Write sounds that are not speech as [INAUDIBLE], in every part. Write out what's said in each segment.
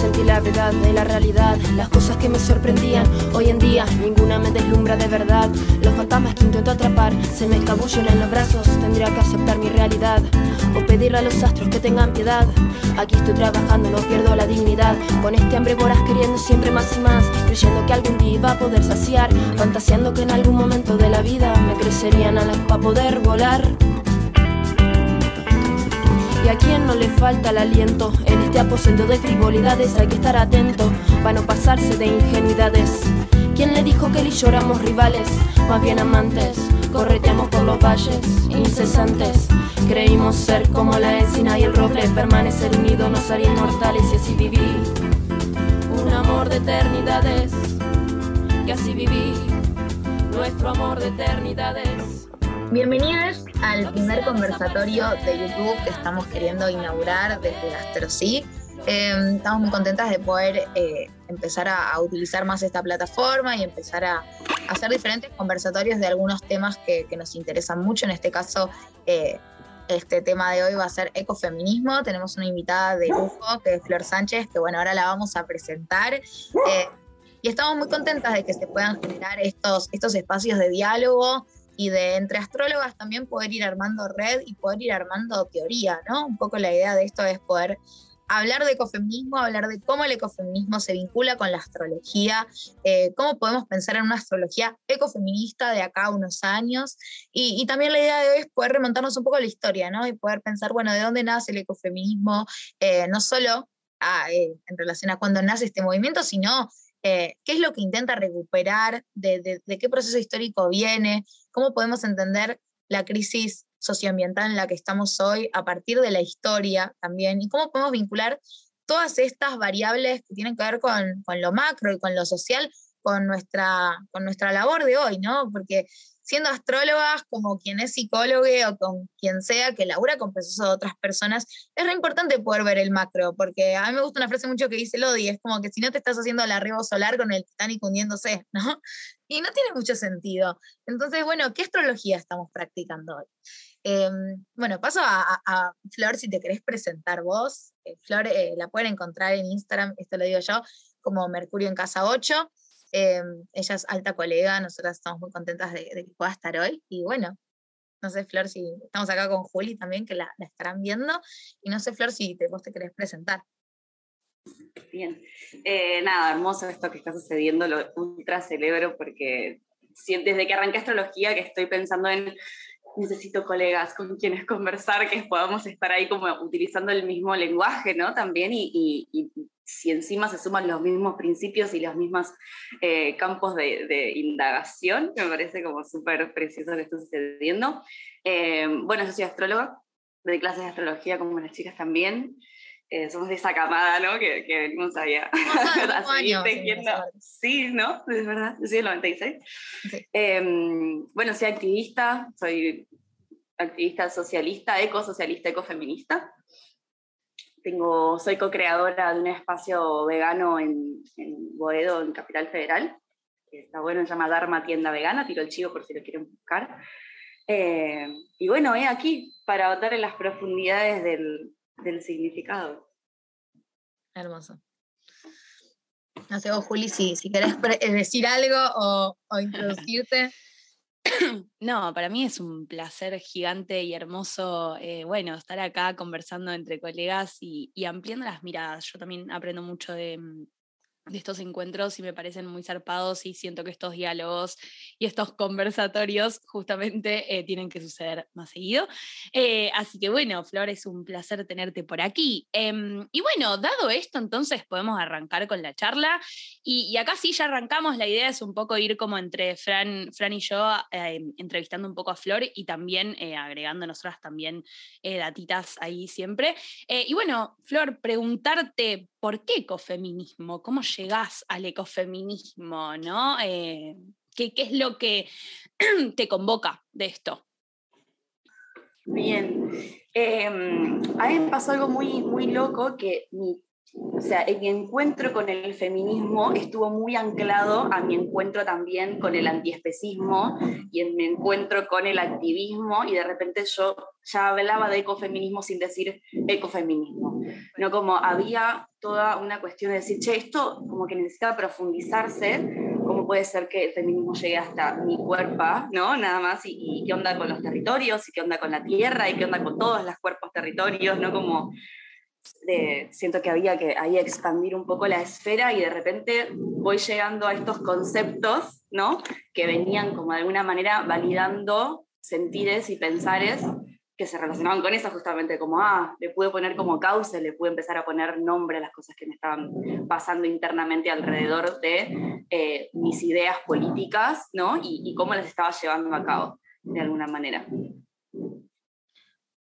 sentí la verdad de la realidad, las cosas que me sorprendían. Hoy en día ninguna me deslumbra de verdad. Los fantasmas que intento atrapar se me escabullen en los brazos. Tendría que aceptar mi realidad o pedirle a los astros que tengan piedad. Aquí estoy trabajando, no pierdo la dignidad. Con este hambre voraz queriendo siempre más y más, creyendo que algún día iba a poder saciar, fantaseando que en algún momento de la vida me crecerían alas para poder volar. Y a quien no le falta el aliento en este aposento de frivolidades hay que estar atento para no pasarse de ingenuidades. ¿Quién le dijo que él y rivales? Más bien amantes, correteamos por los valles incesantes. Creímos ser como la encina y el roble, permanecer unidos nos haría inmortales y así viví. Un amor de eternidades, y así viví nuestro amor de eternidades. Bienvenidos al primer conversatorio de YouTube que estamos queriendo inaugurar desde AstroSí. Eh, estamos muy contentas de poder eh, empezar a, utilizar más esta plataforma y empezar a, hacer diferentes conversatorios de algunos temas que, nos interesan mucho. En este caso, eh, este tema de hoy va a ser ecofeminismo. Tenemos una invitada de lujo que es Flor Sánchez, que bueno, ahora la vamos a presentar. Eh, y estamos muy contentas de que se puedan generar estos, estos espacios de diálogo y de entre astrólogas también poder ir armando red y poder ir armando teoría, ¿no? Un poco la idea de esto es poder hablar de ecofeminismo, hablar de cómo el ecofeminismo se vincula con la astrología, eh, cómo podemos pensar en una astrología ecofeminista de acá a unos años. Y, también la idea de hoy es poder remontarnos un poco a la historia, ¿no? Y poder pensar, bueno, de dónde nace el ecofeminismo, eh, no solo eh, en relación a cuándo nace este movimiento, sino qué es lo que intenta recuperar, de, de qué proceso histórico viene, cómo podemos entender la crisis socioambiental en la que estamos hoy a partir de la historia también y cómo podemos vincular todas estas variables que tienen que ver con, con lo macro y con lo social con nuestra, con nuestra labor de hoy, ¿no? Porque siendo astrólogas, como quien es psicólogo o con quien sea que labura con procesos de otras personas, es re importante poder ver el macro, porque a mí me gusta una frase mucho que dice Lodi, es como que si no te estás haciendo el arribo solar con el Titanic hundiéndose, ¿no? [LAUGHS] Y no tiene mucho sentido. Entonces, bueno, ¿qué astrología estamos practicando hoy? Em, bueno, paso a, Flor si te querés presentar vos. Eh, Flor eh, la pueden encontrar en Instagram, esto lo digo yo, como Mercurio en Casa 8. Em, ella es alta colega, nosotras estamos muy contentas de, que pueda estar hoy. Y bueno, no sé, Flor, si estamos acá con Juli también, que la, estarán viendo. Y no sé, Flor, si te, vos te querés presentar. Bien. Eh, nada, hermoso esto que está sucediendo, lo ultra celebro porque desde que arranqué astrología que estoy pensando en necesito colegas con quienes conversar, que podamos estar ahí como utilizando el mismo lenguaje, ¿no? También y, si encima se suman los mismos principios y los mismos eh, campos de, indagación, me parece como súper precioso que está sucediendo. Eh, bueno, yo soy astróloga, doy clases de astrología como las chicas también. Eh, somos de esa camada, ¿no? Que, que venimos allá a seguir tejiendo. Sí, ¿no? Es verdad, yo soy del 96. Em, bueno, soy activista, soy activista socialista, ecosocialista, ecofeminista. Tengo, soy co-creadora de un espacio vegano en, en Boedo, en Capital Federal. está bueno, se llama Dharma Tienda Vegana, tiro el chivo por si lo quieren buscar. Eh, y bueno, he aquí para votar en las profundidades del, significado. Hermoso. No sé vos, Juli, si, si querés decir algo o, introducirte. [COUGHS] No, para mí es un placer gigante y hermoso, eh, bueno, estar acá conversando entre colegas y, ampliando las miradas. Yo también aprendo mucho de, mm, de estos encuentros y me parecen muy zarpados y siento que estos diálogos y estos conversatorios justamente eh, tienen que suceder más seguido. Eh, así que bueno, Flor, es un placer tenerte por aquí. Em, y bueno, dado esto, entonces podemos arrancar con la charla. Y, acá sí, ya arrancamos, la idea es un poco ir como entre Fran, Fran y yo em, entrevistando un poco a Flor y también eh, agregando nosotras también datitas ahí siempre. y bueno, Flor, preguntarte ¿por qué ecofeminismo? ¿Cómo llegás al ecofeminismo? ¿no? Eh, ¿qué, es lo que [CLEARS THROAT] te convoca de esto? Bien. Em, a mí me pasó algo muy, muy loco que mi o sea, mi encuentro con el feminismo estuvo muy anclado a mi encuentro también con el antiespecismo y en mi encuentro con el activismo y de repente yo ya hablaba de ecofeminismo sin decir ecofeminismo, no como había toda una cuestión de decir, che, esto como que necesita profundizarse, cómo puede ser que el feminismo llegue hasta mi cuerpo, ¿no? Nada más, y, y qué onda con los territorios, y qué onda con la tierra, y qué onda con todos los cuerpos territorios, ¿no? Como siento que había que ahí expandir un poco la esfera y de repente voy llegando a estos conceptos, ¿no? Que venían como de alguna manera validando sentires y pensares que se relacionaban con eso justamente, como, ah, le pude poner como causa, le pude empezar a poner nombre a las cosas que me estaban pasando internamente alrededor de eh, mis ideas políticas, ¿no? Y, y cómo las estaba llevando a cabo, de alguna manera.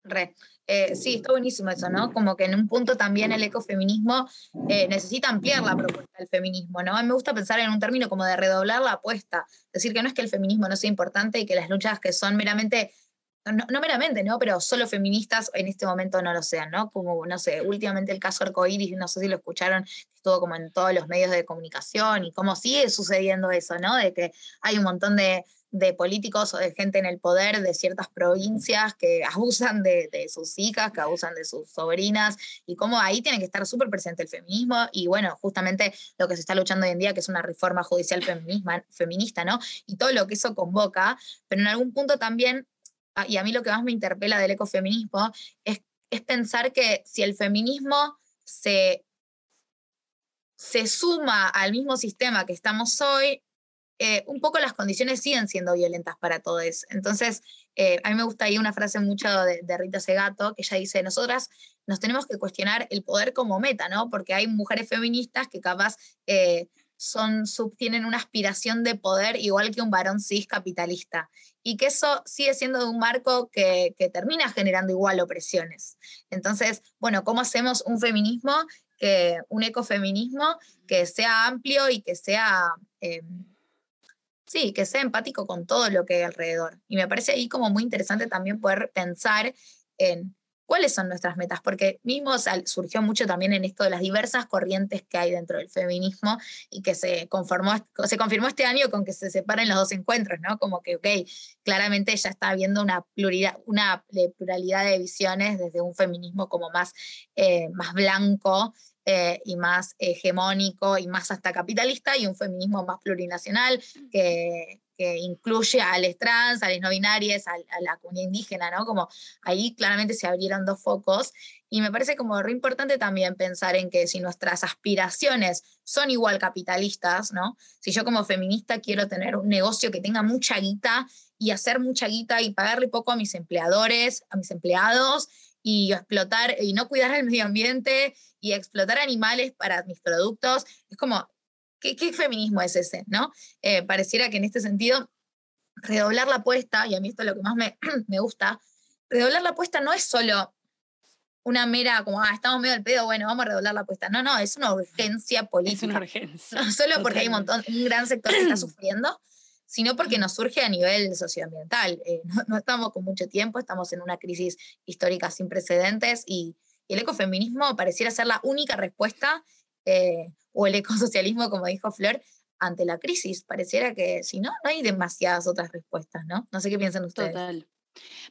Re. Eh, sí, está buenísimo eso, ¿no? Como que en un punto también el ecofeminismo eh, necesita ampliar la propuesta del feminismo, ¿no? A mí me gusta pensar en un término como de redoblar la apuesta, decir que no es que el feminismo no sea importante y que las luchas que son meramente, no, meramente, ¿no? Pero solo feministas en este momento no lo sean, ¿no? Como, no sé, últimamente el caso Arcoiris, no sé si lo escucharon, estuvo como en todos los medios de comunicación y cómo sigue sucediendo eso, ¿no? De que hay un montón de de políticos o de gente en el poder de ciertas provincias que abusan de, sus hijas, que abusan de sus sobrinas, y cómo ahí tiene que estar súper presente el feminismo, y bueno, justamente lo que se está luchando hoy en día, que es una reforma judicial feminista, ¿no? Y todo lo que eso convoca, pero en algún punto también, ah, y a mí lo que más me interpela del ecofeminismo, es, es pensar que si el feminismo se se suma al mismo sistema que estamos hoy, eh, un poco las condiciones siguen siendo violentas para todos. Entonces, eh, a mí me gusta ahí una frase mucho de, Rita Segato, que ella dice, nosotras nos tenemos que cuestionar el poder como meta, ¿no? Porque hay mujeres feministas que capaz eh, son, tienen una aspiración de poder igual que un varón cis capitalista. Y que eso sigue siendo de un marco que, que termina generando igual opresiones. Entonces, bueno, ¿cómo hacemos un feminismo, que, un ecofeminismo que sea amplio y que sea Sí, que sea empático con todo lo que hay alrededor. Y me parece ahí como muy interesante también poder pensar en cuáles son nuestras metas, porque mismo surgió mucho también en esto de las diversas corrientes que hay dentro del feminismo y que se, conformó, se confirmó este año con que se separen los dos encuentros, ¿no? Como que, ok, claramente ya está habiendo una pluralidad, una pluralidad de visiones desde un feminismo como más, eh, más blanco eh, y más hegemónico y más hasta capitalista, y un feminismo más plurinacional que, incluye a los trans, a las no binarias, a, la comunidad indígena, ¿no? Como ahí claramente se abrieron dos focos. Y me parece como re importante también pensar en que si nuestras aspiraciones son igual capitalistas, ¿no? Si yo como feminista quiero tener un negocio que tenga mucha guita y hacer mucha guita y pagarle poco a mis empleadores, a mis empleados y explotar y no cuidar el medio ambiente y explotar animales para mis productos. Es como, ¿qué, feminismo es ese? ¿no? Eh, pareciera que en este sentido, redoblar la apuesta, y a mí esto es lo que más me, [CLEARS THROAT] me gusta, redoblar la apuesta no es solo una mera, como, ah, estamos medio del pedo, bueno, vamos a redoblar la apuesta. No, no, es una urgencia política. Es una urgencia. No [LAUGHS] solo porque hay un montón, un gran sector que está sufriendo, sino porque nos surge a nivel socioambiental. Eh, [LAUGHS] no, estamos con mucho tiempo, estamos en una crisis histórica sin precedentes y, y el ecofeminismo pareciera ser la única respuesta, eh, o el ecosocialismo, como dijo Flor, ante la crisis. Pareciera que si no, no hay demasiadas otras respuestas, ¿no? No sé qué piensan ustedes. Total.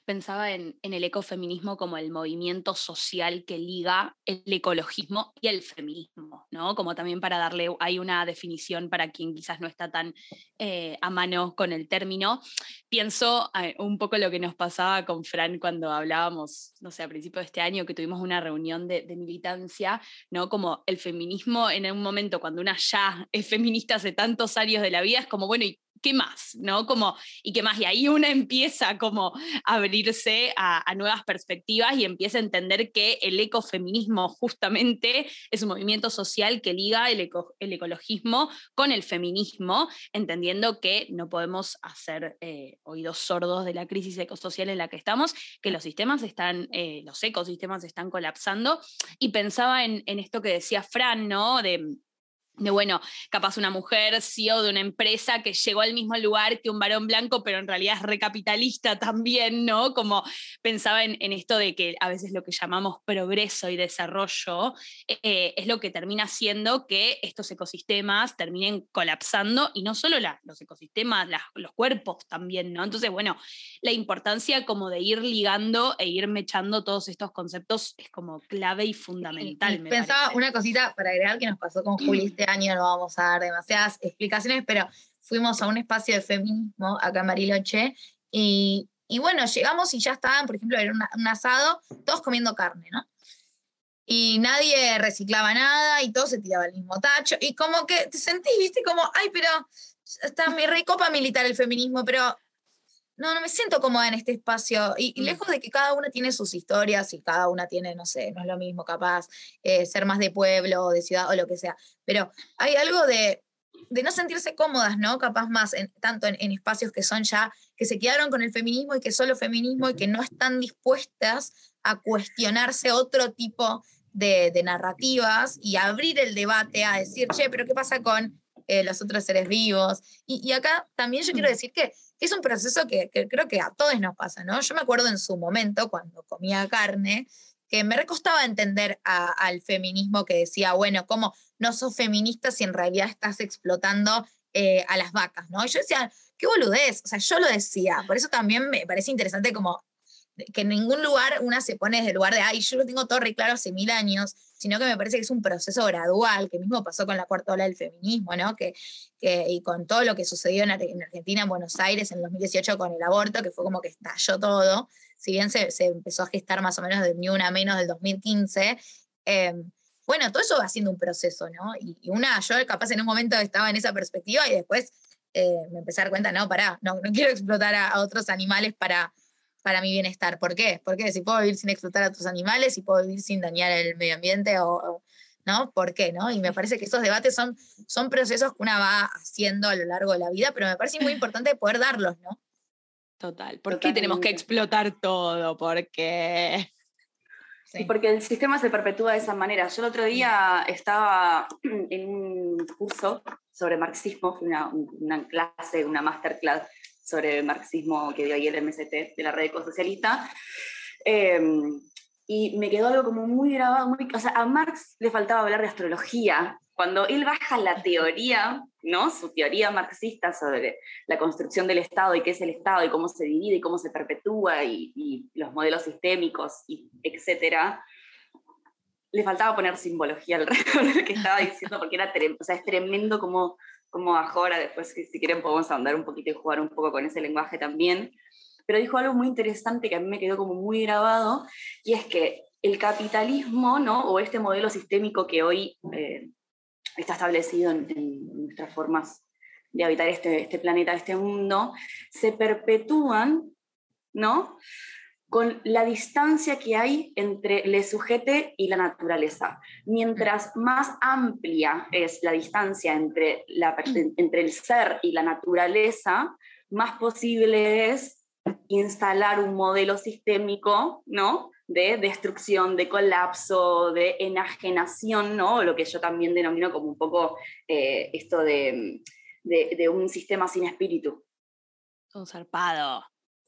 Pensaba en, el ecofeminismo como el movimiento social que liga el ecologismo y el feminismo, ¿no? Como también para darle, hay una definición para quien quizás no está tan eh, a mano con el término. Pienso eh, un poco lo que nos pasaba con Fran cuando hablábamos, no sé, a principios de este año que tuvimos una reunión de, de militancia, ¿no? Como el feminismo en un momento cuando una ya es feminista hace tantos años de la vida, es como, bueno, ¿y ¿qué más? ¿No? Como, ¿y qué más? Y ahí una empieza como a abrirse a, nuevas perspectivas y empieza a entender que el ecofeminismo justamente es un movimiento social que liga el, ecologismo con el feminismo, entendiendo que no podemos hacer eh, oídos sordos de la crisis ecosocial en la que estamos, que los sistemas están, eh, los ecosistemas están colapsando. Y pensaba en, en esto que decía Fran, ¿no? De de bueno, capaz una mujer CEO de una empresa que llegó al mismo lugar que un varón blanco, pero en realidad es recapitalista [LAUGHS] también, ¿no? Como pensaba en, esto de que a veces lo que llamamos progreso y desarrollo eh, es lo que termina haciendo que estos ecosistemas terminen colapsando y no solo los ecosistemas, los cuerpos también, ¿no? Entonces, bueno, la importancia como de ir ligando e ir mechando todos estos conceptos es como clave y fundamental. pensaba una cosita para agregar que nos pasó con Juli [CLEARS THROAT] este año, no vamos a dar demasiadas explicaciones, pero fuimos a un espacio de feminismo acá en Bariloche y, y bueno, llegamos y ya estaban, por ejemplo, era un asado, todos comiendo carne, ¿no? Y nadie reciclaba nada y todo se tiraba al mismo tacho. Y como que te sentís, viste, como, ay, pero está mi recopa militar el feminismo, pero no, no me siento cómoda en este espacio. Y, mm. lejos de que cada una tiene sus historias y cada una tiene, no sé, no es lo mismo, capaz, eh, ser más de pueblo o de ciudad o lo que sea. Pero hay algo de, de no sentirse cómodas, ¿no? Capaz más, en, tanto en, espacios que son ya, que se quedaron con el feminismo y que solo feminismo y que no están dispuestas a cuestionarse otro tipo de, de narrativas y abrir el debate a decir, che, pero ¿qué pasa con eh, los otros seres vivos? Y, y acá también yo quiero mm. decir que es un proceso que, creo que a todos nos pasa, ¿no? Yo me acuerdo en su momento, cuando comía carne, que me recostaba entender al feminismo que decía, bueno, ¿cómo no sos feminista si en realidad estás explotando eh, a las vacas, ¿no? Y yo decía, qué boludez, o sea, yo lo decía, por eso también me parece interesante como que en ningún lugar una se pone desde el lugar de, ay, yo lo tengo todo re claro hace mil años, sino que me parece que es un proceso gradual, que mismo pasó con la cuarta ola del feminismo, ¿no? Que, que, y con todo lo que sucedió en, Argentina, en Buenos Aires, en 2018 con el aborto, que fue como que estalló todo, si bien se, se empezó a gestar más o menos de ni una menos del 2015, eh, bueno, todo eso va siendo un proceso, ¿no? Y, una, yo capaz en un momento estaba en esa perspectiva y después eh, me empecé a dar cuenta, no, pará, no, no quiero explotar a otros animales para para mi bienestar. ¿Por qué? Porque si puedo vivir sin explotar a tus animales, si puedo vivir sin dañar el medio ambiente o, ¿no? ¿Por qué? ¿no? Y me parece que esos debates son, son procesos que una va haciendo a lo largo de la vida, pero me parece muy importante poder darlos, ¿no? Total. ¿Por qué tenemos que explotar todo? Porque... Sí. Porque el sistema se perpetúa de esa manera. Yo el otro día estaba en un curso sobre marxismo, una, una clase, una masterclass sobre el marxismo que dio ahí el MST de la red ecosocialista. Eh, y me quedó algo como muy grabado, muy, o sea, a Marx le faltaba hablar de astrología. Cuando él baja la teoría, ¿no? Su teoría marxista sobre la construcción del Estado y qué es el Estado y cómo se divide y cómo se perpetúa y, y los modelos sistémicos, y etcétera, le faltaba poner simbología alrededor de lo que estaba diciendo porque era o sea, es tremendo como como ahora, después si quieren podemos andar un poquito y jugar un poco con ese lenguaje también, pero dijo algo muy interesante que a mí me quedó como muy grabado, y es que el capitalismo, ¿no? o este modelo sistémico que hoy eh, está establecido en, nuestras formas de habitar este, este planeta, este mundo, se perpetúan, ¿no? Con la distancia que hay entre el sujeto y la naturaleza. Mientras más amplia es la distancia entre, la, entre el ser y la naturaleza, más posible es instalar un modelo sistémico, ¿no? de destrucción, de colapso, de enajenación, ¿no? lo que yo también denomino como un poco eh, esto de, de, de, un sistema sin espíritu. Un zarpado.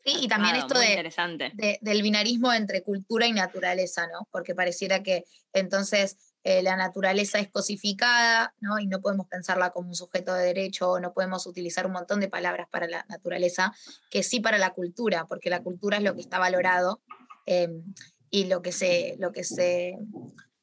Sí, y también esto de, del binarismo entre cultura y naturaleza, ¿no? Porque pareciera que entonces eh, la naturaleza es cosificada, ¿no? Y no podemos pensarla como un sujeto de derecho, no podemos utilizar un montón de palabras para la naturaleza, que sí para la cultura, porque la cultura es lo que está valorado em, y lo que se, lo que se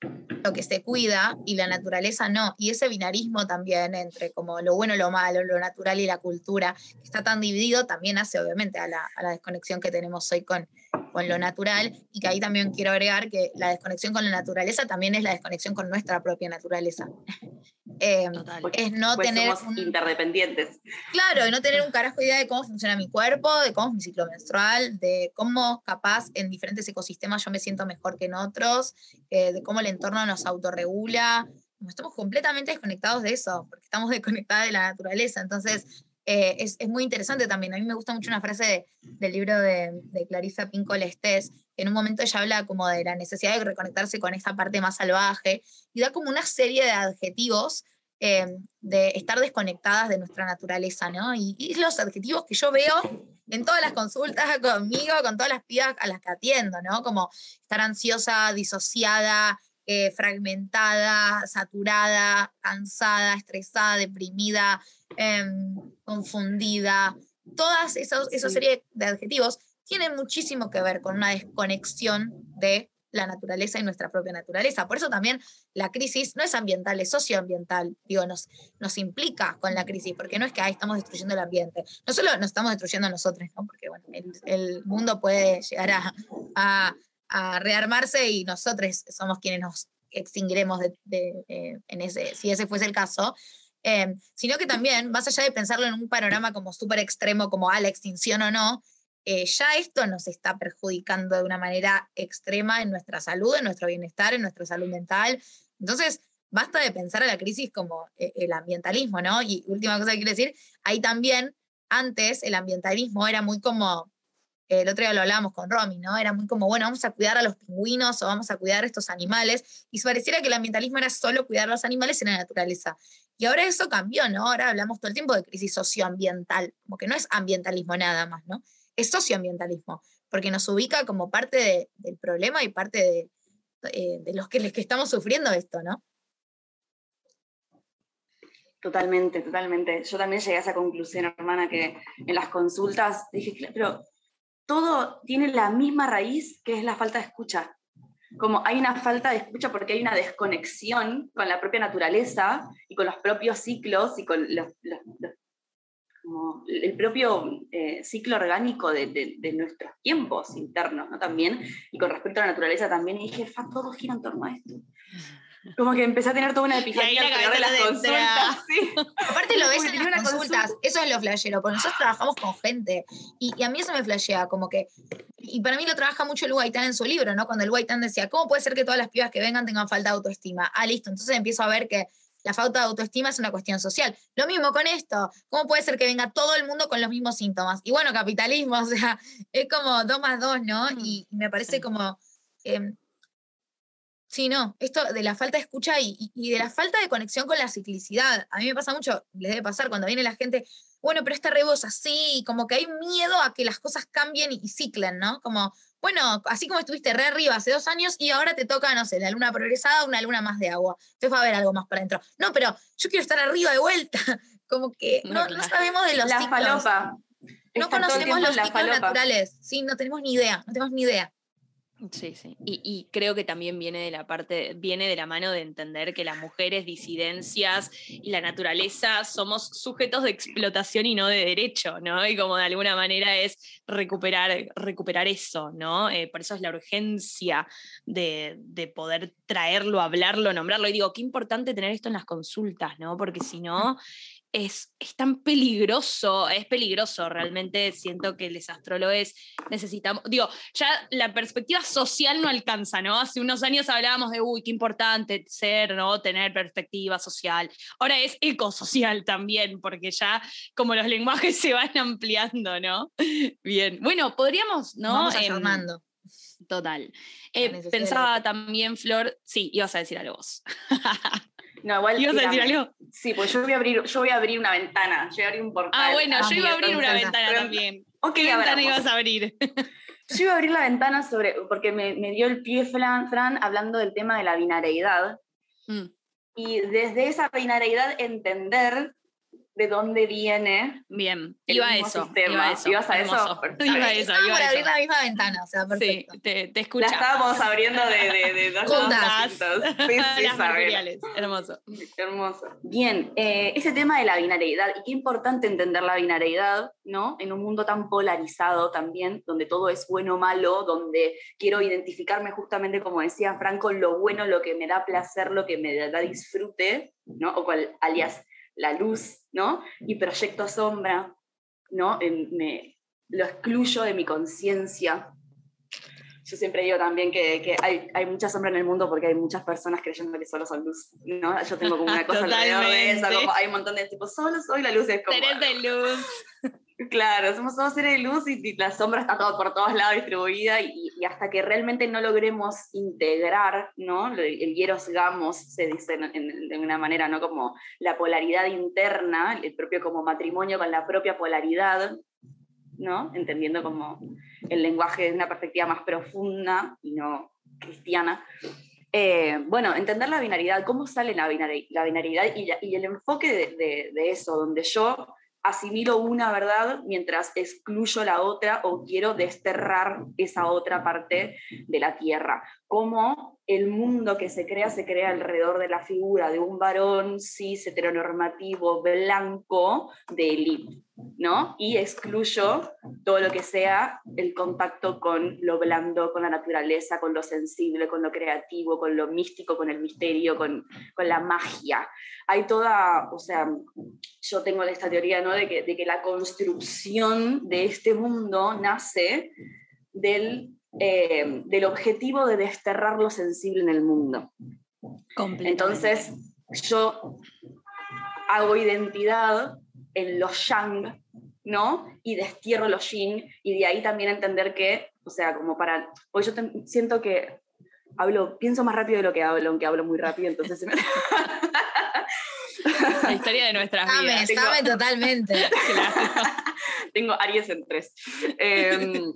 lo que se cuida y la naturaleza no. Y ese binarismo también entre como lo bueno, lo malo, lo natural y la cultura, que está tan dividido, también hace obviamente a la, a la desconexión que tenemos hoy con, con lo natural y que ahí también quiero agregar que la desconexión con la naturaleza también es la desconexión con nuestra propia naturaleza. [LAUGHS] Eh, es no pues tener... interdependientes. Claro, y no tener un carajo idea de cómo funciona mi cuerpo, de cómo es mi ciclo menstrual, de cómo capaz en diferentes ecosistemas yo me siento mejor que en otros, eh, de cómo el entorno nos autorregula. Estamos completamente desconectados de eso, porque estamos desconectados de la naturaleza. Entonces, eh, es, es, muy interesante también. A mí me gusta mucho una frase del libro de, de Clarissa Pinkola Estés, que en un momento ella habla como de la necesidad de reconectarse con esa parte más salvaje y da como una serie de adjetivos em, de estar desconectadas de nuestra naturaleza, ¿no? Y, los adjetivos que yo veo en todas las consultas conmigo, con todas las pibas a las que atiendo, ¿no? Como estar ansiosa, disociada, eh, fragmentada, saturada, cansada, estresada, deprimida, em, confundida. Todas esas, esa serie de adjetivos tienen muchísimo que ver con una desconexión de la naturaleza y nuestra propia naturaleza. Por eso también la crisis no es ambiental, es socioambiental. Digo, nos, nos implica con la crisis, porque no es que ahí estamos destruyendo el ambiente. No solo nos estamos destruyendo nosotros, ¿no? porque bueno, el, mundo puede llegar a, a rearmarse y nosotros somos quienes nos extinguiremos de, eh, en ese, si ese fuese el caso, eh, sino que también, más allá de pensarlo en un panorama como súper extremo, como a la extinción o no, eh, ya esto nos está perjudicando de una manera extrema en nuestra salud, en nuestro bienestar, en nuestra salud mental. Entonces, basta de pensar a la crisis como el ambientalismo, ¿no? Y última cosa que quiero decir, ahí también, antes el ambientalismo era muy como el otro día lo hablábamos con Romy, ¿no? Era muy como, bueno, vamos a cuidar a los pingüinos o vamos a cuidar a estos animales. Y pareciera que el ambientalismo era solo cuidar a los animales en la naturaleza. Y ahora eso cambió, ¿no? Ahora hablamos todo el tiempo de crisis socioambiental, como que no es ambientalismo nada más, ¿no? Es socioambientalismo, porque nos ubica como parte del problema y parte de, eh, de los que, les que estamos sufriendo esto, ¿no? Totalmente, totalmente. Yo también llegué a esa conclusión, hermana, que en las consultas dije, pero todo tiene la misma raíz que es la falta de escucha. Como hay una falta de escucha porque hay una desconexión con la propia naturaleza y con los propios ciclos y con el propio eh, ciclo orgánico de, nuestros tiempos internos, ¿no? También, y con respecto a la naturaleza también, y dije, todo gira en torno a esto. Como que empecé a tener toda una [LAUGHS] epifanía de las consultas. [LAUGHS] Aparte lo ves en las consultas, eso es lo flashero, porque nosotros trabajamos con gente y, a mí eso me flashea, como que, y para mí lo trabaja mucho el Guaitán en su libro, ¿no? Cuando el Guaitán decía, ¿cómo puede ser que todas las pibas que vengan tengan falta de autoestima? Ah, listo, entonces empiezo a ver que la falta de autoestima es una cuestión social. Lo mismo con esto, ¿cómo puede ser que venga todo el mundo con los mismos síntomas? Y bueno, capitalismo, [LAUGHS] o sea, es como dos más dos, ¿no? Mm, y, me parece como... Em, Sí, no, esto de la falta de escucha y, de la falta de conexión con la ciclicidad. A mí me pasa mucho, les debe pasar cuando viene la gente, bueno, pero esta rebo es así, como que hay miedo a que las cosas cambien y, ciclen, ¿no? Como, bueno, así como estuviste re arriba hace dos años y ahora te toca, no sé, la luna progresada, una luna más de agua. Entonces va a haber algo más para adentro. No, pero yo quiero estar arriba de vuelta. [LAUGHS] Como que no, sabemos de los la ciclos. No conocemos los ciclos naturales. Sí, no tenemos ni idea, no tenemos ni idea. Sí, sí. Y, creo que también viene de la parte, viene de la mano de entender que las mujeres, disidencias y la naturaleza somos sujetos de explotación y no de derecho, ¿no? Y como de alguna manera es recuperar, recuperar eso, ¿no? Eh, por eso es la urgencia de, de, poder traerlo, hablarlo, nombrarlo. Y digo, qué importante tener esto en las consultas, ¿no? Porque si no, es, tan peligroso, es peligroso, realmente siento que los astrólogos necesitamos, digo, ya la perspectiva social no alcanza, ¿no? Hace unos años hablábamos de, uy, qué importante ser, ¿no? Tener perspectiva social. Ahora es ecosocial también, porque ya como los lenguajes se van ampliando, ¿no? [LAUGHS] Bien, bueno, podríamos, ¿no? Vamos em, total. Eh, pensaba también, Flor, sí, ibas a decir algo vos. [LAUGHS] No, igual. ¿Ibas a decir algo? Sí, pues yo voy a abrir, yo voy a abrir una ventana, yo voy a abrir un portal. Ah, bueno, yo iba a abrir una ventana también. [LAUGHS] ¿Qué ventana ibas a abrir? [LAUGHS] Yo iba a abrir la ventana sobre, porque me, me dio el pie Fran, Fran, hablando del tema de la binareidad. Mm. Y desde esa binareidad entender de dónde viene. Bien, iba a eso. Iba a eso. ¿Ibas a eso? Iba a eso. Iba a abrir la misma ventana, o sea, perfecto. Sí, te, te escuchamos. La estábamos abriendo de, de, de [LAUGHS] dos Juntas. Sí, sí, Las Hermoso. Hermoso. Bien, eh, ese tema de la binariedad, y qué importante entender la binariedad, ¿no? En un mundo tan polarizado también, donde todo es bueno o malo, donde quiero identificarme justamente, como decía Franco, lo bueno, lo que me da placer, lo que me da disfrute, ¿no? O cual, alias, la luz, ¿no? Y proyecto sombra, ¿no? Me, lo excluyo de mi conciencia. Yo siempre digo también que, hay, hay, mucha sombra en el mundo porque hay muchas personas creyendo que solo son luz, ¿no? Yo tengo como una cosa alrededor de eso, como hay un montón de tipos, solo soy la luz. Es como, de luz. Claro, somos todos seres de luz y, la sombra está todo por todos lados distribuida y, hasta que realmente no logremos integrar, ¿no? El hieros gamos se dice de una manera, ¿no? Como la polaridad interna, el propio como matrimonio con la propia polaridad, ¿no? Entendiendo como el lenguaje de una perspectiva más profunda y no cristiana. Eh, bueno, entender la binaridad, cómo sale la, binaridad y, el enfoque de, eso, donde yo asimilo una verdad mientras excluyo la otra o quiero desterrar esa otra parte de la tierra. Cómo el mundo que se crea se crea alrededor de la figura de un varón cis heteronormativo blanco de élite, ¿no? Y excluyo todo lo que sea el contacto con lo blando, con la naturaleza, con lo sensible, con lo creativo, con lo místico, con el misterio, con, con la magia. Hay toda, o sea, yo tengo esta teoría, ¿no? De que, de que la construcción de este mundo nace del eh, del objetivo de desterrar lo sensible en el mundo. Entonces, yo hago identidad en los yang, ¿no? Y destierro los yin, y de ahí también entender que, o sea, como para, pues yo siento que hablo, pienso más rápido de lo que hablo, aunque hablo muy rápido, entonces [LAUGHS] La historia de nuestras vidas. Sabe totalmente. [LAUGHS] Tengo Aries en tres. Em,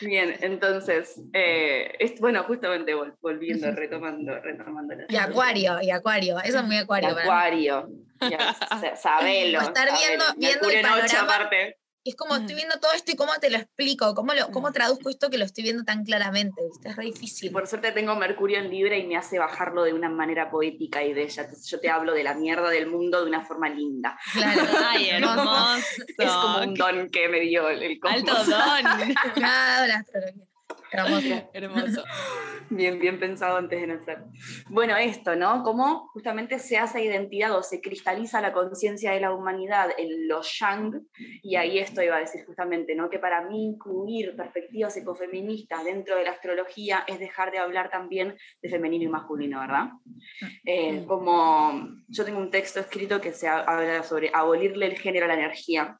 Bien, entonces, eh, bueno, justamente volviendo, retomando, retomando. Y Acuario, y Acuario, eso es muy Acuario. acuario, ya, sabelo. [LAUGHS] Estar viendo, viendo el panorama, es como estoy viendo todo esto y cómo te lo explico, cómo, lo, cómo traduzco esto que lo estoy viendo tan claramente, ¿viste? Es re difícil. por suerte tengo Mercurio en Libre y me hace bajarlo de una manera poética y bella. Yo te hablo de la mierda del mundo de una forma linda. Claro. [LAUGHS] Ay, hermoso. Es como un don que me dio el cosmos. Alto don. [LAUGHS] claro, la astrología. Hermoso. [LAUGHS] Hermoso. Bien, bien pensado antes de nacer. Bueno, esto, ¿no? Cómo justamente se hace identidad o se cristaliza la conciencia de la humanidad en los yang, y ahí esto iba a decir justamente, ¿no? Que para mí incluir perspectivas ecofeministas dentro de la astrología es dejar de hablar también de femenino y masculino, ¿verdad? Eh, como yo tengo un texto escrito que se habla sobre abolirle el género a la energía,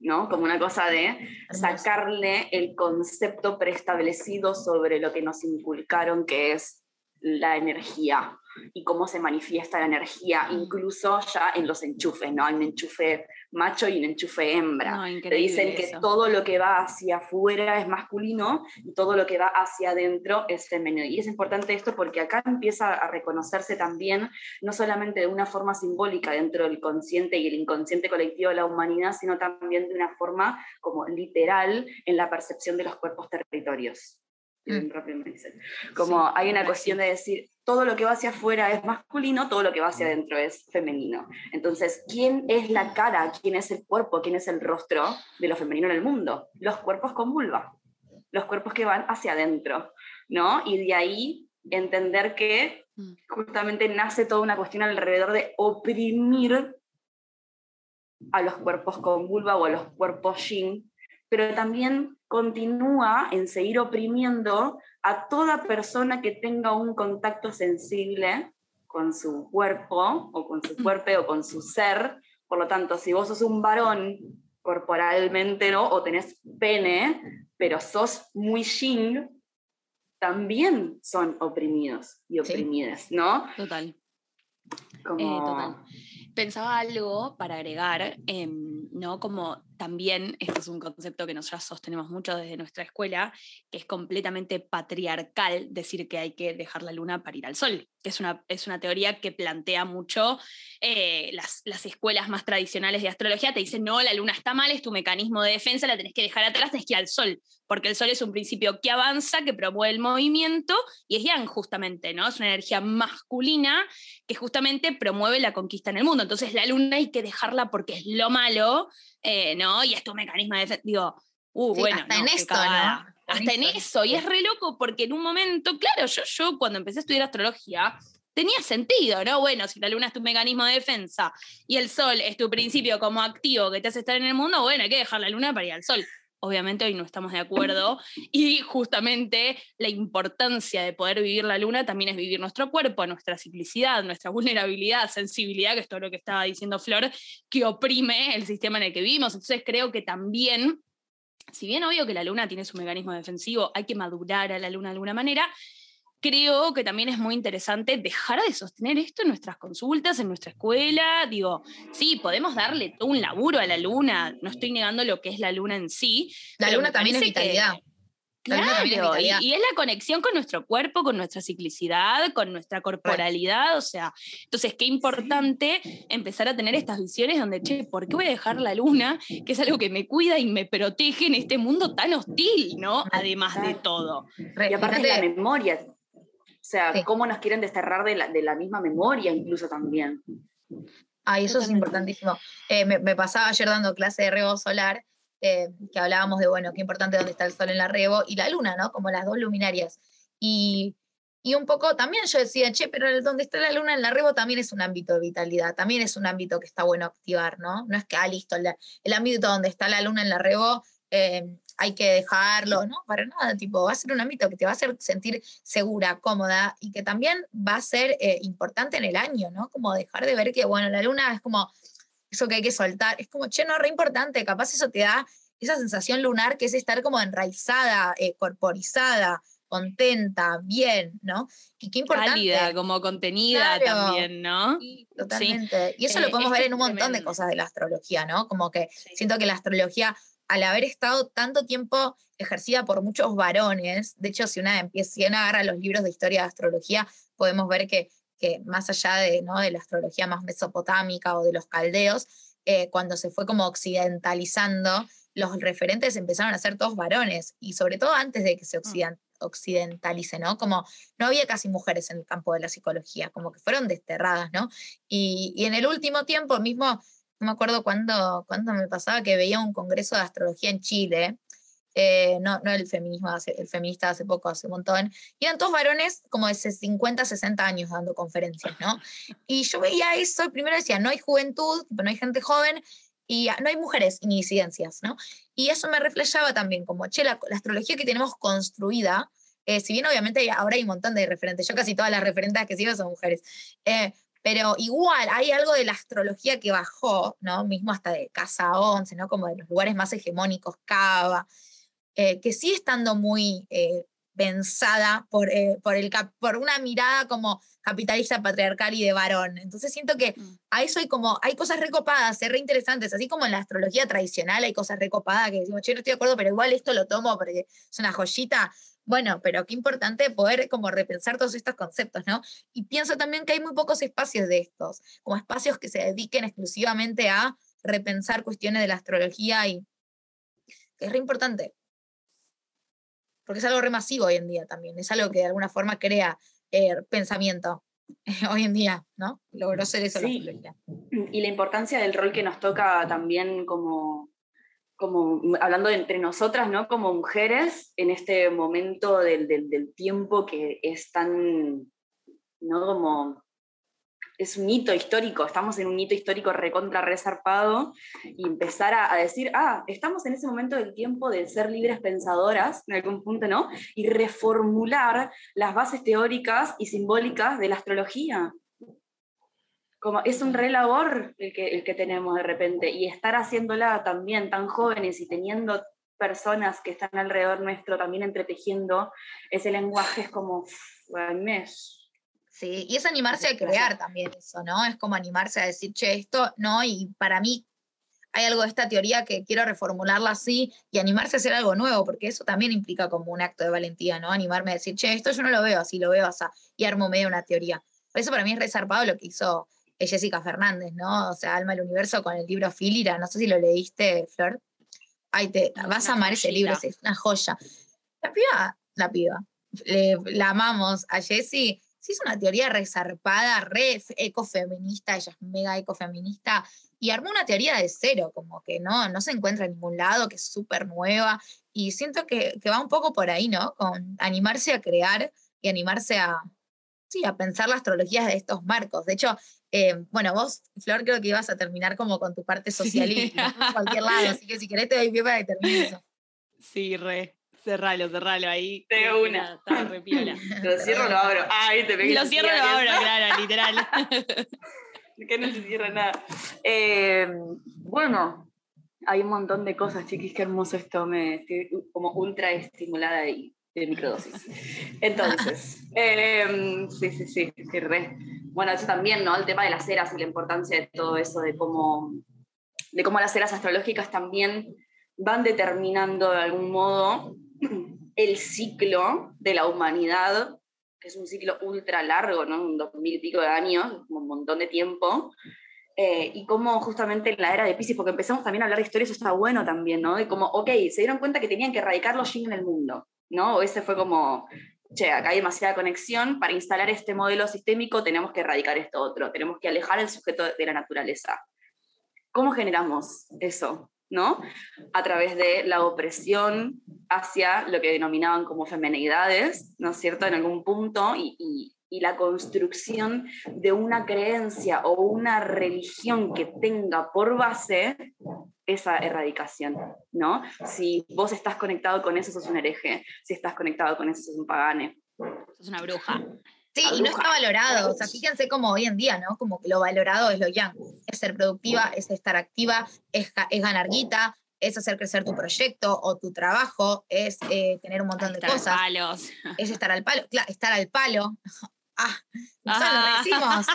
¿no? Como una cosa de sacarle el concepto preestablecido sobre lo que nos inculcaron que es la energía y cómo se manifiesta la energía, incluso ya en los enchufes, ¿no? Hay un enchufe macho y un enchufe hembra. Te dicen que todo lo que va hacia afuera es masculino y todo lo que va hacia adentro es femenino. Y es importante esto porque acá empieza a reconocerse también, no solamente de una forma simbólica dentro del consciente y el inconsciente colectivo de la humanidad, sino también de una forma como literal en la percepción de los cuerpos territorios. Mm. Como hay una cuestión de decir, todo lo que va hacia afuera es masculino, todo lo que va hacia adentro es femenino. Entonces, ¿quién es la cara, quién es el cuerpo, quién es el rostro de lo femenino en el mundo? Los cuerpos con vulva, los cuerpos que van hacia adentro, ¿no? Y de ahí entender que mm. justamente nace toda una cuestión alrededor de oprimir a los cuerpos con vulva o a los cuerpos yin, pero también continúa en seguir oprimiendo a toda persona que tenga un contacto sensible con su cuerpo o con su cuerpo o con su ser. Por lo tanto, si vos sos un varón corporalmente, ¿no? O tenés pene, pero sos muy yin, también son oprimidos y oprimidas, ¿no? Total. Eh, total. Pensaba algo para agregar, em, ¿no? Como también, este es un concepto que nosotros sostenemos mucho desde nuestra escuela, que es completamente patriarcal decir que hay que dejar la luna para ir al sol. Es una, es una teoría que plantea mucho eh, las, las, escuelas más tradicionales de astrología, te dicen, no, la luna está mal, es tu mecanismo de defensa, la tenés que dejar atrás, tenés que ir al sol, porque el sol es un principio que avanza, que promueve el movimiento, y es yang justamente, ¿no? Es una energía masculina que justamente promueve la conquista en el mundo. Entonces la luna hay que dejarla porque es lo malo, eh, ¿no? Y es tu mecanismo de defensa. Digo, uh, bueno. Hasta en esto, ¿no? Hasta en eso. Y es re loco porque en un momento, claro, yo, yo cuando empecé a estudiar astrología, tenía sentido, ¿no? Bueno, si la luna es tu mecanismo de defensa y el sol es tu principio como activo que te hace estar en el mundo, bueno, hay que dejar la luna para ir al sol. Obviamente hoy no estamos de acuerdo, y justamente la importancia de poder vivir la luna también es vivir nuestro cuerpo, nuestra ciclicidad, nuestra vulnerabilidad, sensibilidad, que es todo lo que estaba diciendo Flor, que oprime el sistema en el que vivimos. Entonces creo que también, si bien obvio que la luna tiene su mecanismo defensivo, hay que madurar a la luna de alguna manera, creo que también es muy interesante dejar de sostener esto en nuestras consultas, en nuestra escuela. Digo, sí, podemos darle todo un laburo a la luna, no estoy negando lo que es la luna en sí. La luna también es vitalidad. claro, y, y, es la conexión con nuestro cuerpo, con nuestra ciclicidad, con nuestra corporalidad, o sea, entonces qué importante empezar a tener estas visiones donde, che, ¿por qué voy a dejar la luna, que es algo que me cuida y me protege en este mundo tan hostil, ¿no? Además de todo. Y aparte de la memoria, o sea, cómo nos quieren desterrar de la, de la, misma memoria incluso también. Ay, eso es importantísimo. Eh, me, me, pasaba ayer dando clase de rebo solar, eh, que hablábamos de, bueno, qué importante dónde está el sol en la rebo y la luna, ¿no? Como las dos luminarias. Y, y un poco también yo decía, che, pero donde está la luna en la rebo también es un ámbito de vitalidad, también es un ámbito que está bueno activar, ¿no? No es que, ah, listo, el, el ámbito donde está la luna en la rebo eh, hay que dejarlo, no, para nada, tipo, va a ser un ámbito que te va a hacer sentir segura, cómoda y que también va a ser eh, importante en el año, ¿no? Como dejar de ver que, bueno, la luna es como eso que hay que soltar, es como, che, no, re importante, capaz eso te da esa sensación lunar que es estar como enraizada, eh, corporizada, contenta, bien, ¿no? Y qué importante. Cálida, como contenida también, ¿no? Sí, totalmente. Y eso lo podemos ver en un montón de cosas de la astrología, ¿no? Como que siento que la astrología al haber estado tanto tiempo ejercida por muchos varones, de hecho, si una, empieza, si una agarra los libros de historia de astrología, podemos ver que, que más allá de, ¿no? de la astrología más mesopotámica o de los caldeos, eh, cuando se fue como occidentalizando, los referentes empezaron a ser todos varones, y sobre todo antes de que se mm. occidentalice, ¿no? Como no había casi mujeres en el campo de la psicología, como que fueron desterradas, ¿no? Y, y en el último tiempo mismo no me acuerdo cuándo, me pasaba que veía un congreso de astrología en Chile, eh, no, no el feminismo, el feminista hace poco, hace un montón, y eran todos varones como de 50, 60 años dando conferencias, ¿no? [LAUGHS] Y yo veía eso y primero decía, no hay juventud, no hay gente joven, y no hay mujeres ni disidencias, ¿no? Y eso me reflejaba también como, che, la, astrología que tenemos construida, eh, si bien obviamente ahora hay un montón de referentes, yo casi todas las referentes que sigo son mujeres, eh, pero igual hay algo de la astrología que bajó, ¿no? Mismo hasta de Casa 11, ¿no? Como de los lugares más hegemónicos, Cava, eh, que sigue estando muy eh, pensada por, eh, por, el, por una mirada como capitalista, patriarcal y de varón. Entonces siento que mm. a eso hay como, hay cosas recopadas, re interesantes, así como en la astrología tradicional hay cosas recopadas que decimos, yo no estoy de acuerdo, pero igual esto lo tomo porque es una joyita. Bueno, pero qué importante poder como repensar todos estos conceptos, ¿no? Y pienso también que hay muy pocos espacios de estos, como espacios que se dediquen exclusivamente a repensar cuestiones de la astrología y que es re importante. Porque es algo re masivo hoy en día también, es algo que de alguna forma crea eh, pensamiento [LAUGHS] hoy en día, ¿no? Logró ser eso astrología. Y la importancia del rol que nos toca también como como hablando entre nosotras, ¿no? Como mujeres en este momento del, del, tiempo que es tan, ¿no? Como es un hito histórico, estamos en un hito histórico recontra resarpado y empezar a, decir, ah, estamos en ese momento del tiempo de ser libres pensadoras, en algún punto, ¿no? Y reformular las bases teóricas y simbólicas de la astrología como es un re labor el que, el que tenemos de repente y estar haciéndola también tan jóvenes y teniendo personas que están alrededor nuestro también entretejiendo ese lenguaje es como mes. Sí, y es animarse a crear también eso, ¿no? Es como animarse a decir, che, esto no, y para mí hay algo de esta teoría que quiero reformularla así y animarse a hacer algo nuevo, porque eso también implica como un acto de valentía, ¿no? Animarme a decir, che, esto yo no lo veo así, lo veo así, y armo medio una teoría. Por eso para mí es resarpado lo que hizo es Jessica Fernández, ¿no? O sea, Alma del Universo con el libro Filira, no sé si lo leíste, Flor. Ay, te vas a amar ese libro, es una joya. La piba, la piba, la amamos a Jessie, sí es una teoría resarpada, re ecofeminista, ella es mega ecofeminista, y armó una teoría de cero, como que no, no se encuentra en ningún lado, que es súper nueva, y siento que, que, va un poco por ahí, ¿no? Con animarse a crear y animarse a, sí, a pensar la astrología de estos marcos. De hecho, eh, bueno, vos, Flor, creo que ibas a terminar como con tu parte socialista, en cualquier lado, así que si querés te doy pie para que termines eso. Sí, re. Cerralo, cerralo ahí. De una. Está re piola. [LAUGHS] Lo cierro, lo abro. Ay, te pegué Lo cierro, lo abro, [LAUGHS] claro, literal. que no se cierra nada. Eh, bueno, hay un montón de cosas, chiquis, qué hermoso esto, me estoy como ultra estimulada y de microdosis. [LAUGHS] Entonces, eh, sí, sí, sí, sí, re. Bueno, eso también, ¿no? El tema de las eras y la importancia de todo eso, de cómo, de cómo las eras astrológicas también van determinando de algún modo [CLEARS THROAT] el ciclo de la humanidad que es un ciclo ultra largo, ¿no? Un dos mil y pico de años, un montón de tiempo, eh, y cómo justamente en la era de Pisces, porque empezamos también a hablar de historia, eso está bueno también, ¿no? De como, ok, se dieron cuenta que tenían que erradicar los yin en el mundo, ¿no? O ese fue como, che, acá hay demasiada conexión, para instalar este modelo sistémico tenemos que erradicar esto otro, tenemos que alejar el sujeto de la naturaleza. ¿Cómo generamos eso? ¿No? A través de la opresión hacia lo que denominaban como femenidades, ¿no es cierto?, en algún punto, y, y, la construcción de una creencia o una religión que tenga por base esa erradicación, ¿no? Si vos estás conectado con eso, sos un hereje, si estás conectado con eso, sos un pagane. Sos una bruja. Sí, y no está valorado. O sea, fíjense como hoy en día, ¿no? Como que lo valorado es lo yang. Es ser productiva, es estar activa, es, es ganar guita, es hacer crecer tu proyecto o tu trabajo, es eh, tener un montón de estar cosas. Palos. Es [LAUGHS] estar al palo. Claro, estar al palo. Ah, nosotros lo decimos,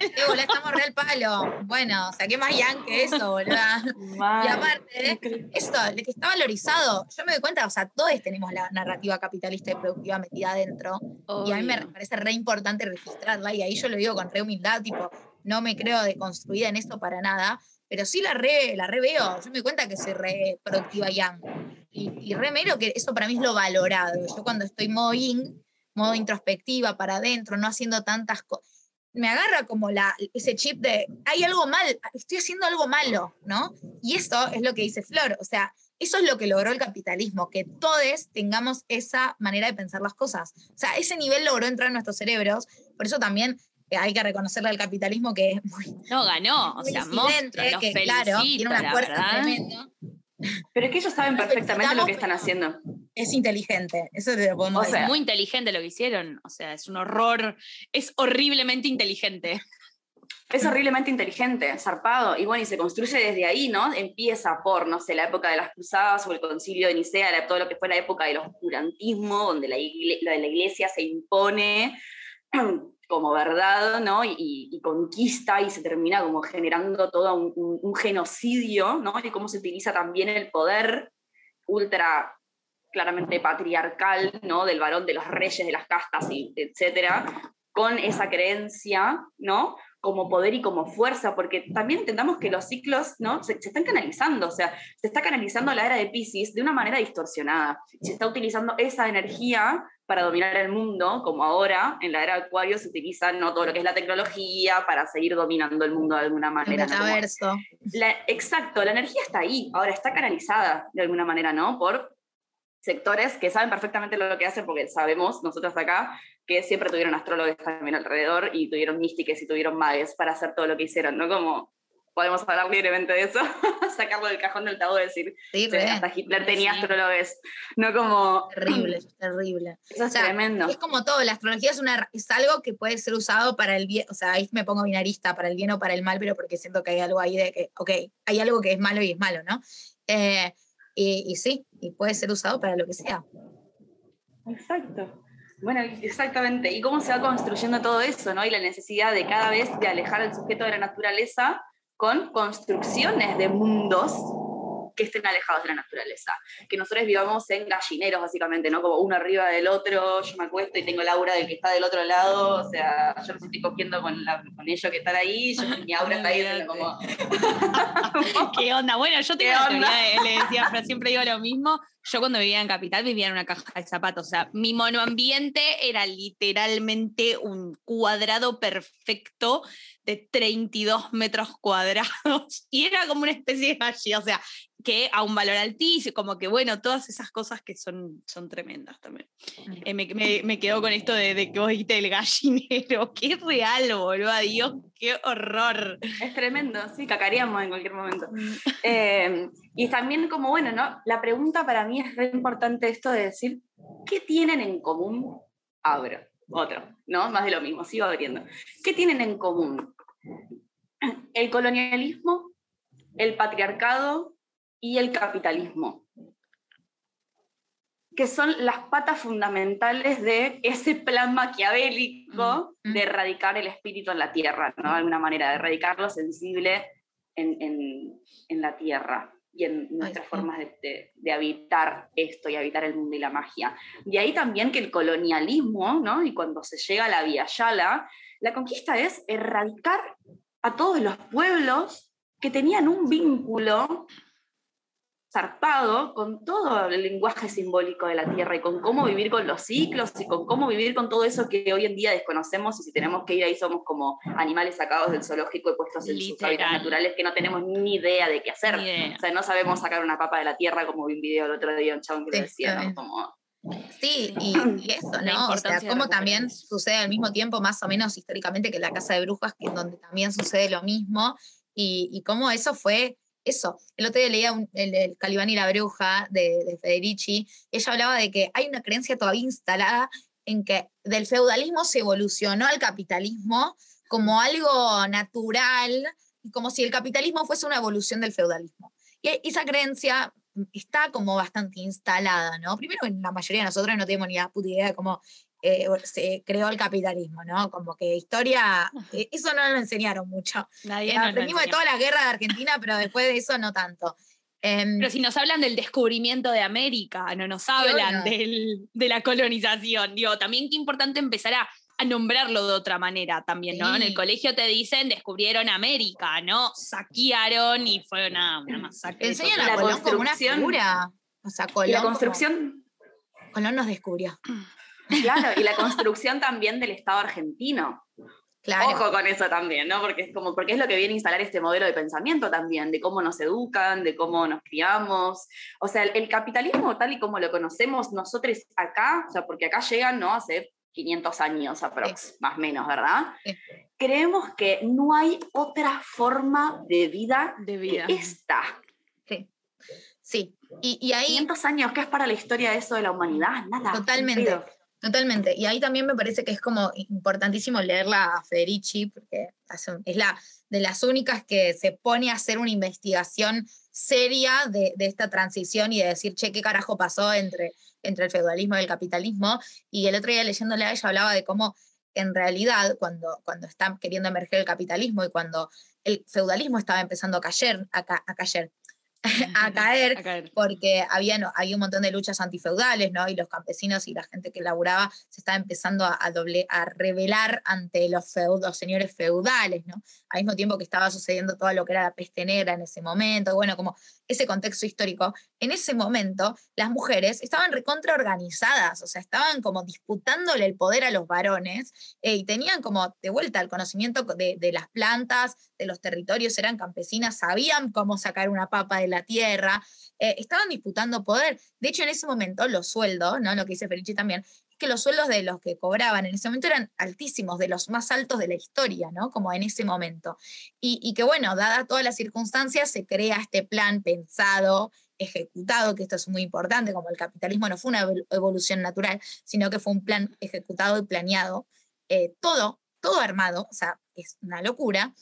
eh, boludo, estamos re al palo. Bueno, o sea, ¿qué más yang que eso, boluda? Y aparte, esto, de que está valorizado, yo me doy cuenta, o sea, todos tenemos la narrativa capitalista y productiva metida adentro, y a mí me parece re importante registrarla, y ahí yo lo digo con re humildad, tipo, no me creo deconstruida en esto para nada, pero sí la re, la re veo, yo me doy cuenta que soy re productiva yang, y, y re mero que eso para mí es lo valorado, yo cuando estoy yin, modo introspectiva, para adentro, no haciendo tantas cosas, me agarra como la, ese chip de, hay algo mal, estoy haciendo algo malo, ¿no? Y eso es lo que dice Flor, o sea, eso es lo que logró el capitalismo, que todos tengamos esa manera de pensar las cosas. O sea, ese nivel logró entrar en nuestros cerebros, por eso también hay que reconocerle al capitalismo que es muy, No ganó, o muy sea, disidente, monstruo, los que felicito, claro, tiene una fuerza tremenda, Pero es que ellos saben perfectamente lo que están haciendo. es inteligente, eso te lo podemos O sea, decir. Muy inteligente lo que hicieron, o sea, es un horror, es horriblemente inteligente. Es horriblemente inteligente, zarpado, y bueno, y se construye desde ahí, ¿no? Empieza por, no sé, la época de las cruzadas o el concilio de Nicea, la- todo lo que fue la época del oscurantismo, donde la, igle- la de la iglesia se impone [CLEARS THROAT] como verdad, ¿no? Y, y- conquista y se termina como generando todo un genocidio, ¿no? Y cómo se utiliza también el poder ultra claramente patriarcal, ¿no? Del varón, de los reyes, de las castas, y etcétera, con esa creencia, ¿no? Como poder y como fuerza, porque también entendamos que los ciclos, ¿no? Se, se están canalizando, o sea, se está canalizando la era de Pisces de una manera distorsionada. Se está utilizando esa energía para dominar el mundo, como ahora en la era de Acuario se utiliza ¿no? todo lo que es la tecnología para seguir dominando el mundo de alguna El manera. ¿no? Como- metaverso. la- exacto, la energía está ahí, ahora está canalizada de alguna manera, ¿no? Por sectores que saben perfectamente lo que hacen, porque sabemos nosotros acá que siempre tuvieron astrólogos también alrededor y tuvieron místicas y tuvieron magues para hacer todo lo que hicieron, ¿no? Como podemos hablar libremente de eso, [LAUGHS] sacarlo del cajón del tabú y decir, Sí, "Sí, re, hasta Hitler tenía Sí. astrólogos, no como... terrible, [CLEARS THROAT] terrible. Eso es O sea, tremendo. Es como todo, la astrología es, una, es algo que puede ser usado para el bien, o sea, ahí me pongo binarista, para el bien o para el mal, pero porque siento que hay algo ahí de que, ok, hay algo que es malo y es malo, ¿no? Eh, y, y sí, y puede ser usado para lo que sea. Exacto. Bueno, exactamente. ¿Y cómo se va construyendo todo eso, no? Y la necesidad de cada vez de alejar al sujeto de la naturaleza con construcciones de mundos que estén alejados de la naturaleza. Que nosotros vivamos en gallineros, básicamente, ¿no? Como uno arriba del otro, yo me acuesto y tengo la aura del que está del otro lado, o sea, yo los estoy cogiendo con, la- con ellos que están ahí, yo, mi aura está ahí, como... [LAUGHS] ¿Qué onda? Bueno, yo tengo de- le decía, pero siempre digo lo mismo. Yo cuando vivía en Capital vivía en una caja de zapatos. O sea, mi monoambiente era literalmente un cuadrado perfecto de 32 metros cuadrados. [LAUGHS] Y era como una especie de gallina. O sea, que a un valor altísimo, como que bueno, todas esas cosas que son, son tremendas también. Eh, me, me, quedo con esto de, de, que vos dijiste el gallinero, [LAUGHS] qué real, boludo, Dios, qué horror. Es tremendo, sí, cacaríamos en cualquier momento. Mm. [LAUGHS] Eh, y también como, bueno, ¿no? La pregunta para mí es re importante esto de decir, ¿qué tienen en común? Abro, otro, ¿no? Más de lo mismo, sigo abriendo. ¿Qué tienen en común? El colonialismo, el patriarcado y el capitalismo, que son las patas fundamentales de ese plan maquiavélico mm, mm. de erradicar el espíritu en la tierra, ¿no? De alguna manera, de erradicar lo sensible en, la tierra y en nuestras formas de, habitar esto y habitar el mundo y la magia. De ahí también que el colonialismo, ¿no? y cuando se llega a la Vía Yala, la conquista es erradicar a todos los pueblos que tenían un vínculo zarpado con todo el lenguaje simbólico de la Tierra y con cómo vivir con los ciclos y con cómo vivir con todo eso que hoy en día desconocemos y si tenemos que ir ahí somos como animales sacados del zoológico y puestos en sus hábitats naturales que no tenemos ni idea de qué hacer. O sea, no sabemos sacar una papa de la Tierra como vi un video el otro día un chabón que lo decía, ¿no? Como, Sí, y, eso, ¿no? O sea, como también sucede al mismo tiempo, más o menos históricamente, que la Casa de Brujas, que donde también sucede lo mismo, y, y cómo eso fue eso. El otro día leía el, Calibán y la Bruja de, Federici, ella hablaba de que hay una creencia todavía instalada en que del feudalismo se evolucionó al capitalismo como algo natural como si el capitalismo fuese una evolución del feudalismo. Y esa creencia está como bastante instalada, ¿no? Primero, la mayoría de nosotros no tenemos ni la puta idea de cómo eh, se creó el capitalismo, ¿no? Como que historia, [LAUGHS] eh, eso no lo enseñaron mucho. Nadie eh, aprendimos de toda la guerra de Argentina, pero después de eso no tanto. Em, pero si nos hablan del descubrimiento de América, no nos hablan de la colonización. Digo, también qué importante empezar a, nombrarlo de otra manera también, ¿no? En el colegio te dicen descubrieron América, ¿no? Saquearon y fue una, masacre. Enseñan a Colón como una figura. O sea, Colón. la construcción. Colón nos descubrió. [CLEARS THROAT] Claro, y la construcción también del Estado argentino. Claro. Ojo con eso también, ¿no? Porque es como, porque es lo que viene a instalar este modelo de pensamiento también, de cómo nos educan, de cómo nos criamos. O sea, el, capitalismo tal y como lo conocemos nosotros acá, o sea, porque acá llegan, ¿no? Hace 500 años aprox, más o menos, ¿verdad? Creemos que no hay otra forma de vida, de vida. que esta. Sí. Sí. Y, y ahí. 500 años, ¿qué es para la historia de eso de la humanidad? Nada. Totalmente. Totalmente. Y ahí también me parece que es como importantísimo leerla a Federici, porque es la de las únicas que se pone a hacer una investigación seria de, esta transición y de decir, che, ¿qué carajo pasó entre, entre el feudalismo y el capitalismo? Y el otro día leyéndole a ella hablaba de cómo en realidad cuando, cuando está queriendo emerger el capitalismo y cuando el feudalismo estaba empezando a caer, a, a caer [LAUGHS] a, caer, porque había, había un montón de luchas antifeudales, ¿no? Y los campesinos y la gente que laburaba se estaba empezando a, doble, a rebelar ante los, feudos, señores feudales, ¿no? Al mismo tiempo que estaba sucediendo todo lo que era la peste negra en ese momento, bueno, como ese contexto histórico, en ese momento las mujeres estaban recontraorganizadas, o sea, estaban como disputándole el poder a los varones eh, y tenían como de vuelta el conocimiento de, de las plantas, de los territorios, eran campesinas, sabían cómo sacar una papa de la tierra, eh, estaban disputando poder. De hecho, en ese momento los sueldos, ¿no? lo que dice Felici también, que los sueldos de los que cobraban en ese momento eran altísimos, de los más altos de la historia, ¿no? como en ese momento. Y, que bueno, dada todas las circunstancias, se crea este plan pensado, ejecutado, que esto es muy importante, como el capitalismo no fue una evolución natural, sino que fue un plan ejecutado y planeado, eh, todo, todo armado, o sea, es una locura.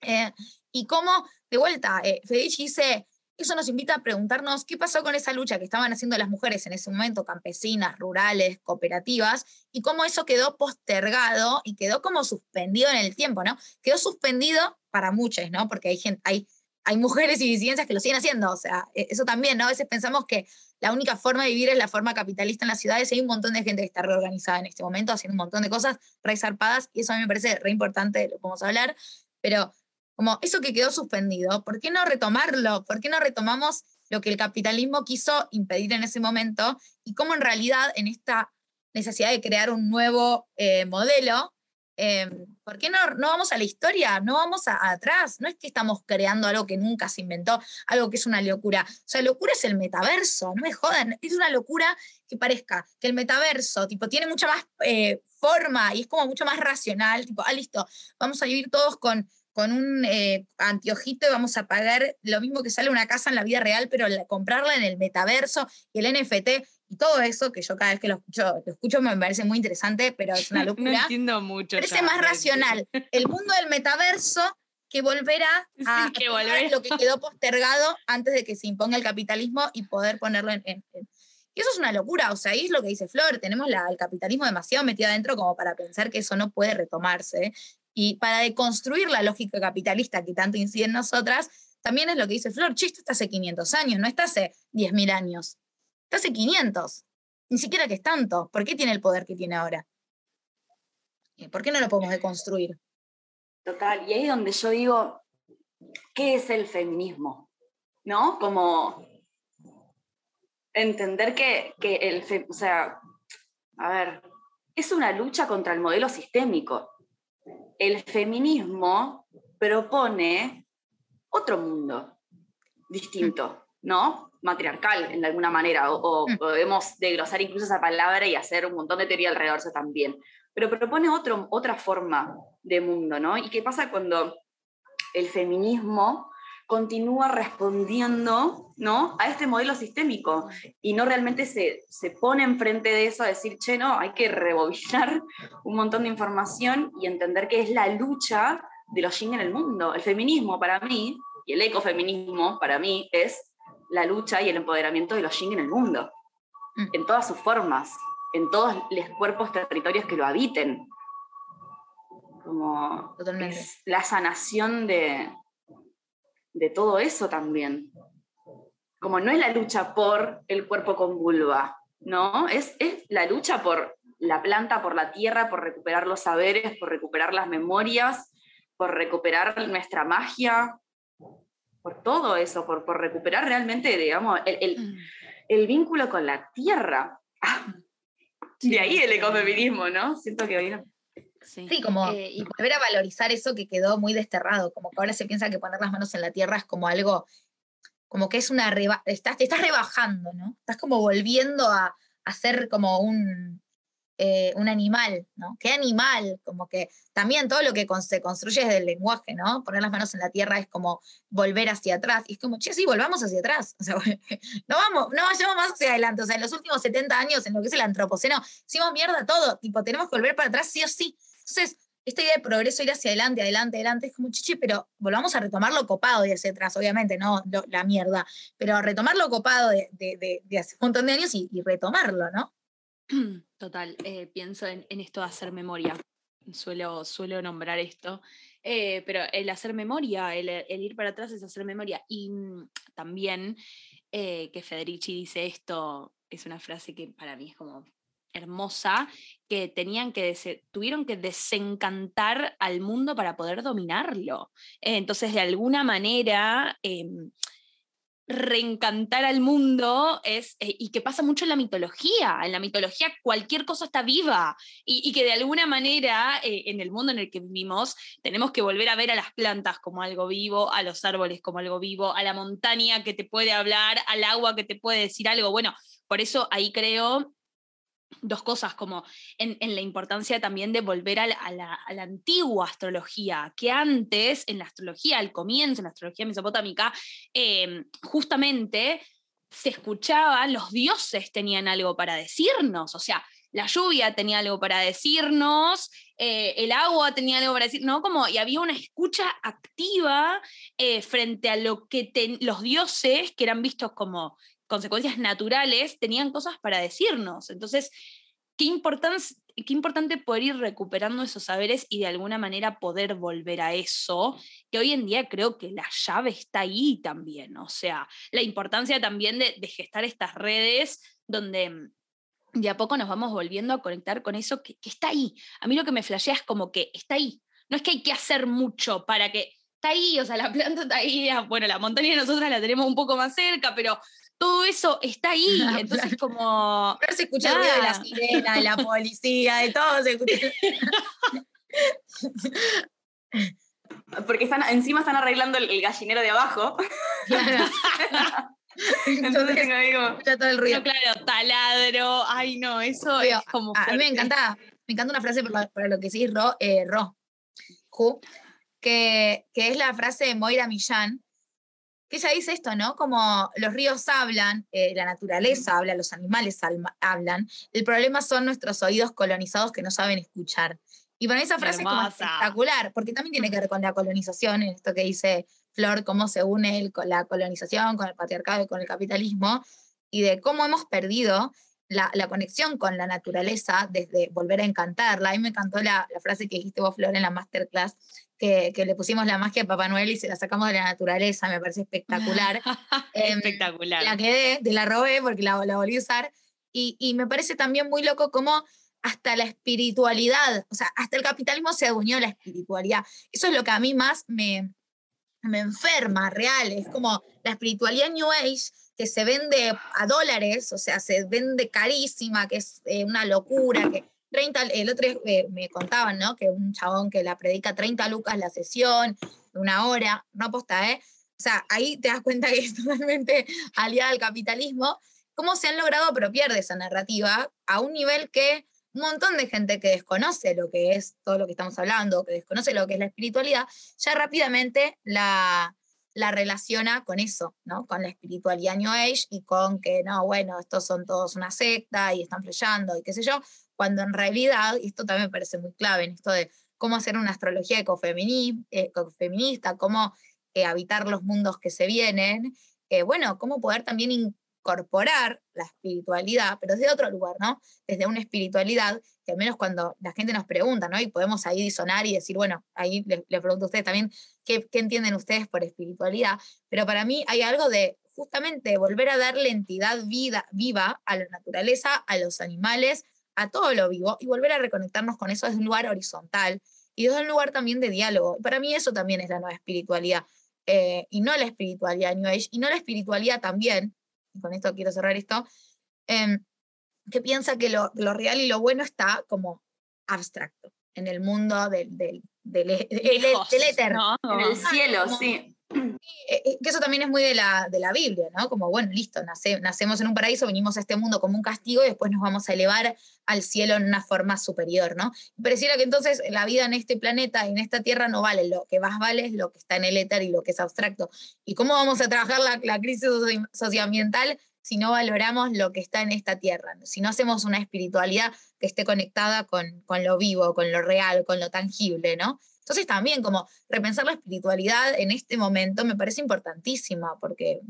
Eh, y cómo, de vuelta, eh, Federici dice, eso nos invita a preguntarnos qué pasó con esa lucha que estaban haciendo las mujeres en ese momento, campesinas, rurales, cooperativas, y cómo eso quedó postergado y quedó como suspendido en el tiempo, ¿no? Quedó suspendido para muchas, ¿no? Porque hay gente, hay, hay mujeres y disidencias que lo siguen haciendo, o sea, e, eso también, ¿no? A veces pensamos que la única forma de vivir es la forma capitalista en las ciudades y hay un montón de gente que está reorganizada en este momento, haciendo un montón de cosas re zarpadas, y eso a mí me parece re importante, lo podemos hablar, pero como eso que quedó suspendido, ¿por qué no retomarlo? ¿Por qué no retomamos lo que el capitalismo quiso impedir en ese momento y cómo en realidad en esta necesidad de crear un nuevo eh, modelo, Em, ¿Por qué no, no vamos a la historia? No vamos atrás. No es que estamos creando algo que nunca se inventó, algo que es una locura. O sea, locura es el metaverso, no me jodan. Es una locura que parezca que el metaverso, tipo, tiene mucha más eh, forma y es como mucho más racional. Tipo, ah, listo, vamos a vivir todos con, con un eh, anteojito y vamos a pagar lo mismo que sale una casa en la vida real, pero comprarla en el metaverso y el NFT y todo eso, que yo cada vez que lo escucho, lo escucho me parece muy interesante, pero es una [LAUGHS] locura. no entiendo mucho. Parece más racional el mundo del metaverso que volver a, lo que quedó postergado antes de que se imponga el capitalismo y poder ponerlo en, Y eso es una locura, o sea, ahí es lo que dice Flor, tenemos la, el capitalismo demasiado metido adentro como para pensar que eso no puede retomarse. Y para deconstruir la lógica capitalista que tanto incide en nosotras, también es lo que dice Flor, chiste está hace 500 años, no está hace 10.000 años. Está hace 500. Ni siquiera que es tanto. ¿Por qué tiene el poder que tiene ahora? Eh, ¿Por qué no lo podemos deconstruir? Total, y ahí es donde yo digo, ¿qué es el feminismo? ¿No? Como entender que, el, o sea, a ver, es una lucha contra el modelo sistémico. El feminismo propone otro mundo distinto, ¿no? matriarcal en alguna manera, o, mm. podemos desglosar incluso esa palabra y hacer un montón de teoría alrededor de eso también. Pero propone otro, otra forma de mundo, ¿no? ¿Y qué pasa cuando el feminismo continúa respondiendo ¿no? a este modelo sistémico y no realmente se, se pone enfrente de eso a decir, che, no, hay que rebobinar un montón de información y entender que es la lucha de los yin en el mundo. El feminismo para mí, y el ecofeminismo para mí, es la lucha y el empoderamiento de los yin en el mundo, mm. en todas sus formas, en todos los cuerpos territorios que lo habiten. Como la sanación de, de todo eso también. Como no es la lucha por el cuerpo con vulva, ¿no? Es, es la lucha por la planta, por la tierra, por recuperar los saberes, por recuperar las memorias, por recuperar nuestra magia, por todo eso, por, por recuperar realmente, digamos, el, mm. el, vínculo con la tierra. Ah, de ahí el ecofeminismo, ¿no? Siento que hoy Sí, como eh, y volver a valorizar eso que quedó muy desterrado, como que ahora se piensa que poner las manos en la tierra es como algo, como que es una, estás, te estás rebajando, ¿no? Estás como volviendo a, a ser como un, eh, un animal, ¿no? ¿Qué animal? Como que también todo lo que se construye desde el lenguaje, ¿no? Poner las manos en la tierra es como volver hacia atrás. Y es como, che, sí, volvamos hacia atrás. O sea, [LAUGHS] no vamos, no vayamos más hacia adelante. O sea, en los últimos 70 años, en lo que es el antropoceno, hicimos mierda todo. Tipo, tenemos que volver para atrás sí o sí. Entonces, esta idea de progreso, ir hacia adelante, adelante, adelante, es como chiche, pero volvamos a retomar lo copado de hacia atrás, obviamente, no la mierda, pero retomar lo copado de, de, hace un montón de años y retomarlo, ¿no? [CLEARS THROAT] Total, eh, pienso en, esto de hacer memoria. Suelo, suelo nombrar esto. Eh, pero el hacer memoria, el, ir para atrás es hacer memoria. Y mm, también eh, que Federici dice esto, es una frase que para mí es como hermosa, que tenían que tuvieron que desencantar al mundo para poder dominarlo. entonces, de alguna manera, em, reencantar al mundo es, eh, y que pasa mucho en la mitología. En la mitología cualquier cosa está viva y, que de alguna manera eh, en el mundo en el que vivimos tenemos que volver a ver a las plantas como algo vivo, a los árboles como algo vivo, a la montaña que te puede hablar, al agua que te puede decir algo. Bueno, por eso ahí creo dos cosas, como en, la importancia también de volver a la, antigua astrología, que antes en la astrología, al comienzo, en la astrología mesopotámica, em, justamente se escuchaban, los dioses tenían algo para decirnos, o sea, la lluvia tenía algo para decirnos, eh, el agua tenía algo para decir, ¿no? Como, y había una escucha activa eh, frente a lo que los dioses, que eran vistos como consecuencias naturales, tenían cosas para decirnos. Entonces, qué, qué importante poder ir recuperando esos saberes y de alguna manera poder volver a eso, que hoy en día creo que la llave está ahí también. O sea, la importancia también de, gestar estas redes donde mm, de a poco nos vamos volviendo a conectar con eso que, que está ahí. A mí lo que me flashea es como que está ahí. No es que hay que hacer mucho para que está ahí, o sea, la planta está ahí, bueno, la montaña nosotras la tenemos un poco más cerca, pero todo eso está ahí. [LAUGHS] Entonces, como. Pero se escucha el ruido de la sirena, de la [LAUGHS] policía, de todo se escucha. [LAUGHS] Porque están, encima están arreglando el, gallinero de abajo. Claro. Entonces, tengo todo el ruido. claro, taladro. Ay, no, eso es como. A, mí me encanta, me encanta una frase para, lo que sí, Ro, eh, Ro que, que, es la frase de Moira Millán, que ella dice esto, ¿no? Como los ríos hablan, eh, la naturaleza habla, los animales hablan, el problema son nuestros oídos colonizados que no saben escuchar. Y para esa frase es como espectacular, porque también tiene que ver con la colonización, en esto que dice Flor, cómo se une la colonización con el patriarcado y con el capitalismo, y de cómo hemos perdido la, conexión con la naturaleza desde volver a encantarla. A mí me encantó la, la frase que dijiste vos, Flor, en la masterclass, que, le pusimos la magia a Papá Noel y se la sacamos de la naturaleza, me parece espectacular. [LAUGHS] Em, espectacular. La quedé, te la robé porque la, la volví a usar. Y, y, me parece también muy loco cómo hasta la espiritualidad, o sea, hasta el capitalismo se adueñó la espiritualidad. Eso es lo que a mí más me, me enferma, real. Es como la espiritualidad New Age que se vende a dólares, o sea, se vende carísima, que es eh, una locura, que 30, el otro eh, me contaban, ¿no? Que un chabón que la predica 30 lucas la sesión, una hora, no aposta, ¿eh? O sea, ahí te das cuenta que es [LAUGHS] totalmente aliada al capitalismo. ¿Cómo se han logrado apropiar de esa narrativa a un nivel que un montón de gente que desconoce lo que es todo lo que estamos hablando, que desconoce lo que es la espiritualidad, ya rápidamente la, la relaciona con eso, ¿no? Con la espiritualidad New Age y con que, no, bueno, estos son todos una secta y están flechando y qué sé yo, cuando en realidad, y esto también me parece muy clave en esto de cómo hacer una astrología ecofeminista, cómo eh, habitar los mundos que se vienen, eh, bueno, cómo poder también incorporar la espiritualidad, pero desde otro lugar, ¿no? Desde una espiritualidad que al menos cuando la gente nos pregunta, ¿no? Y podemos ahí disonar y decir, bueno, ahí les, pregunto a ustedes también ¿qué, qué entienden ustedes por espiritualidad, pero para mí hay algo de justamente volver a darle entidad vida, viva a la naturaleza, a los animales, a todo lo vivo y volver a reconectarnos con eso desde un lugar horizontal y desde un lugar también de diálogo. Para mí eso también es la nueva espiritualidad eh, y no la espiritualidad New Age y no la espiritualidad también, y con esto quiero cerrar esto, em, que piensa que lo, real y lo bueno está como abstracto en el mundo del, del, del, éter. En el cielo, sí. Eh, eh, que eso también es muy de la, de la Biblia, ¿no? Como, bueno, listo, nacemos en un paraíso, venimos a este mundo como un castigo y después nos vamos a elevar al cielo en una forma superior, ¿no? pareciera que entonces la vida en este planeta, en esta tierra, no vale, lo que más vale es lo que está en el éter y lo que es abstracto. ¿Y cómo vamos a trabajar la, la crisis socioambiental si no valoramos lo que está en esta tierra? Si no hacemos una espiritualidad que esté conectada con, con lo vivo, con lo real, con lo tangible, ¿no? Entonces también como repensar la espiritualidad en este momento me parece importantísima, porque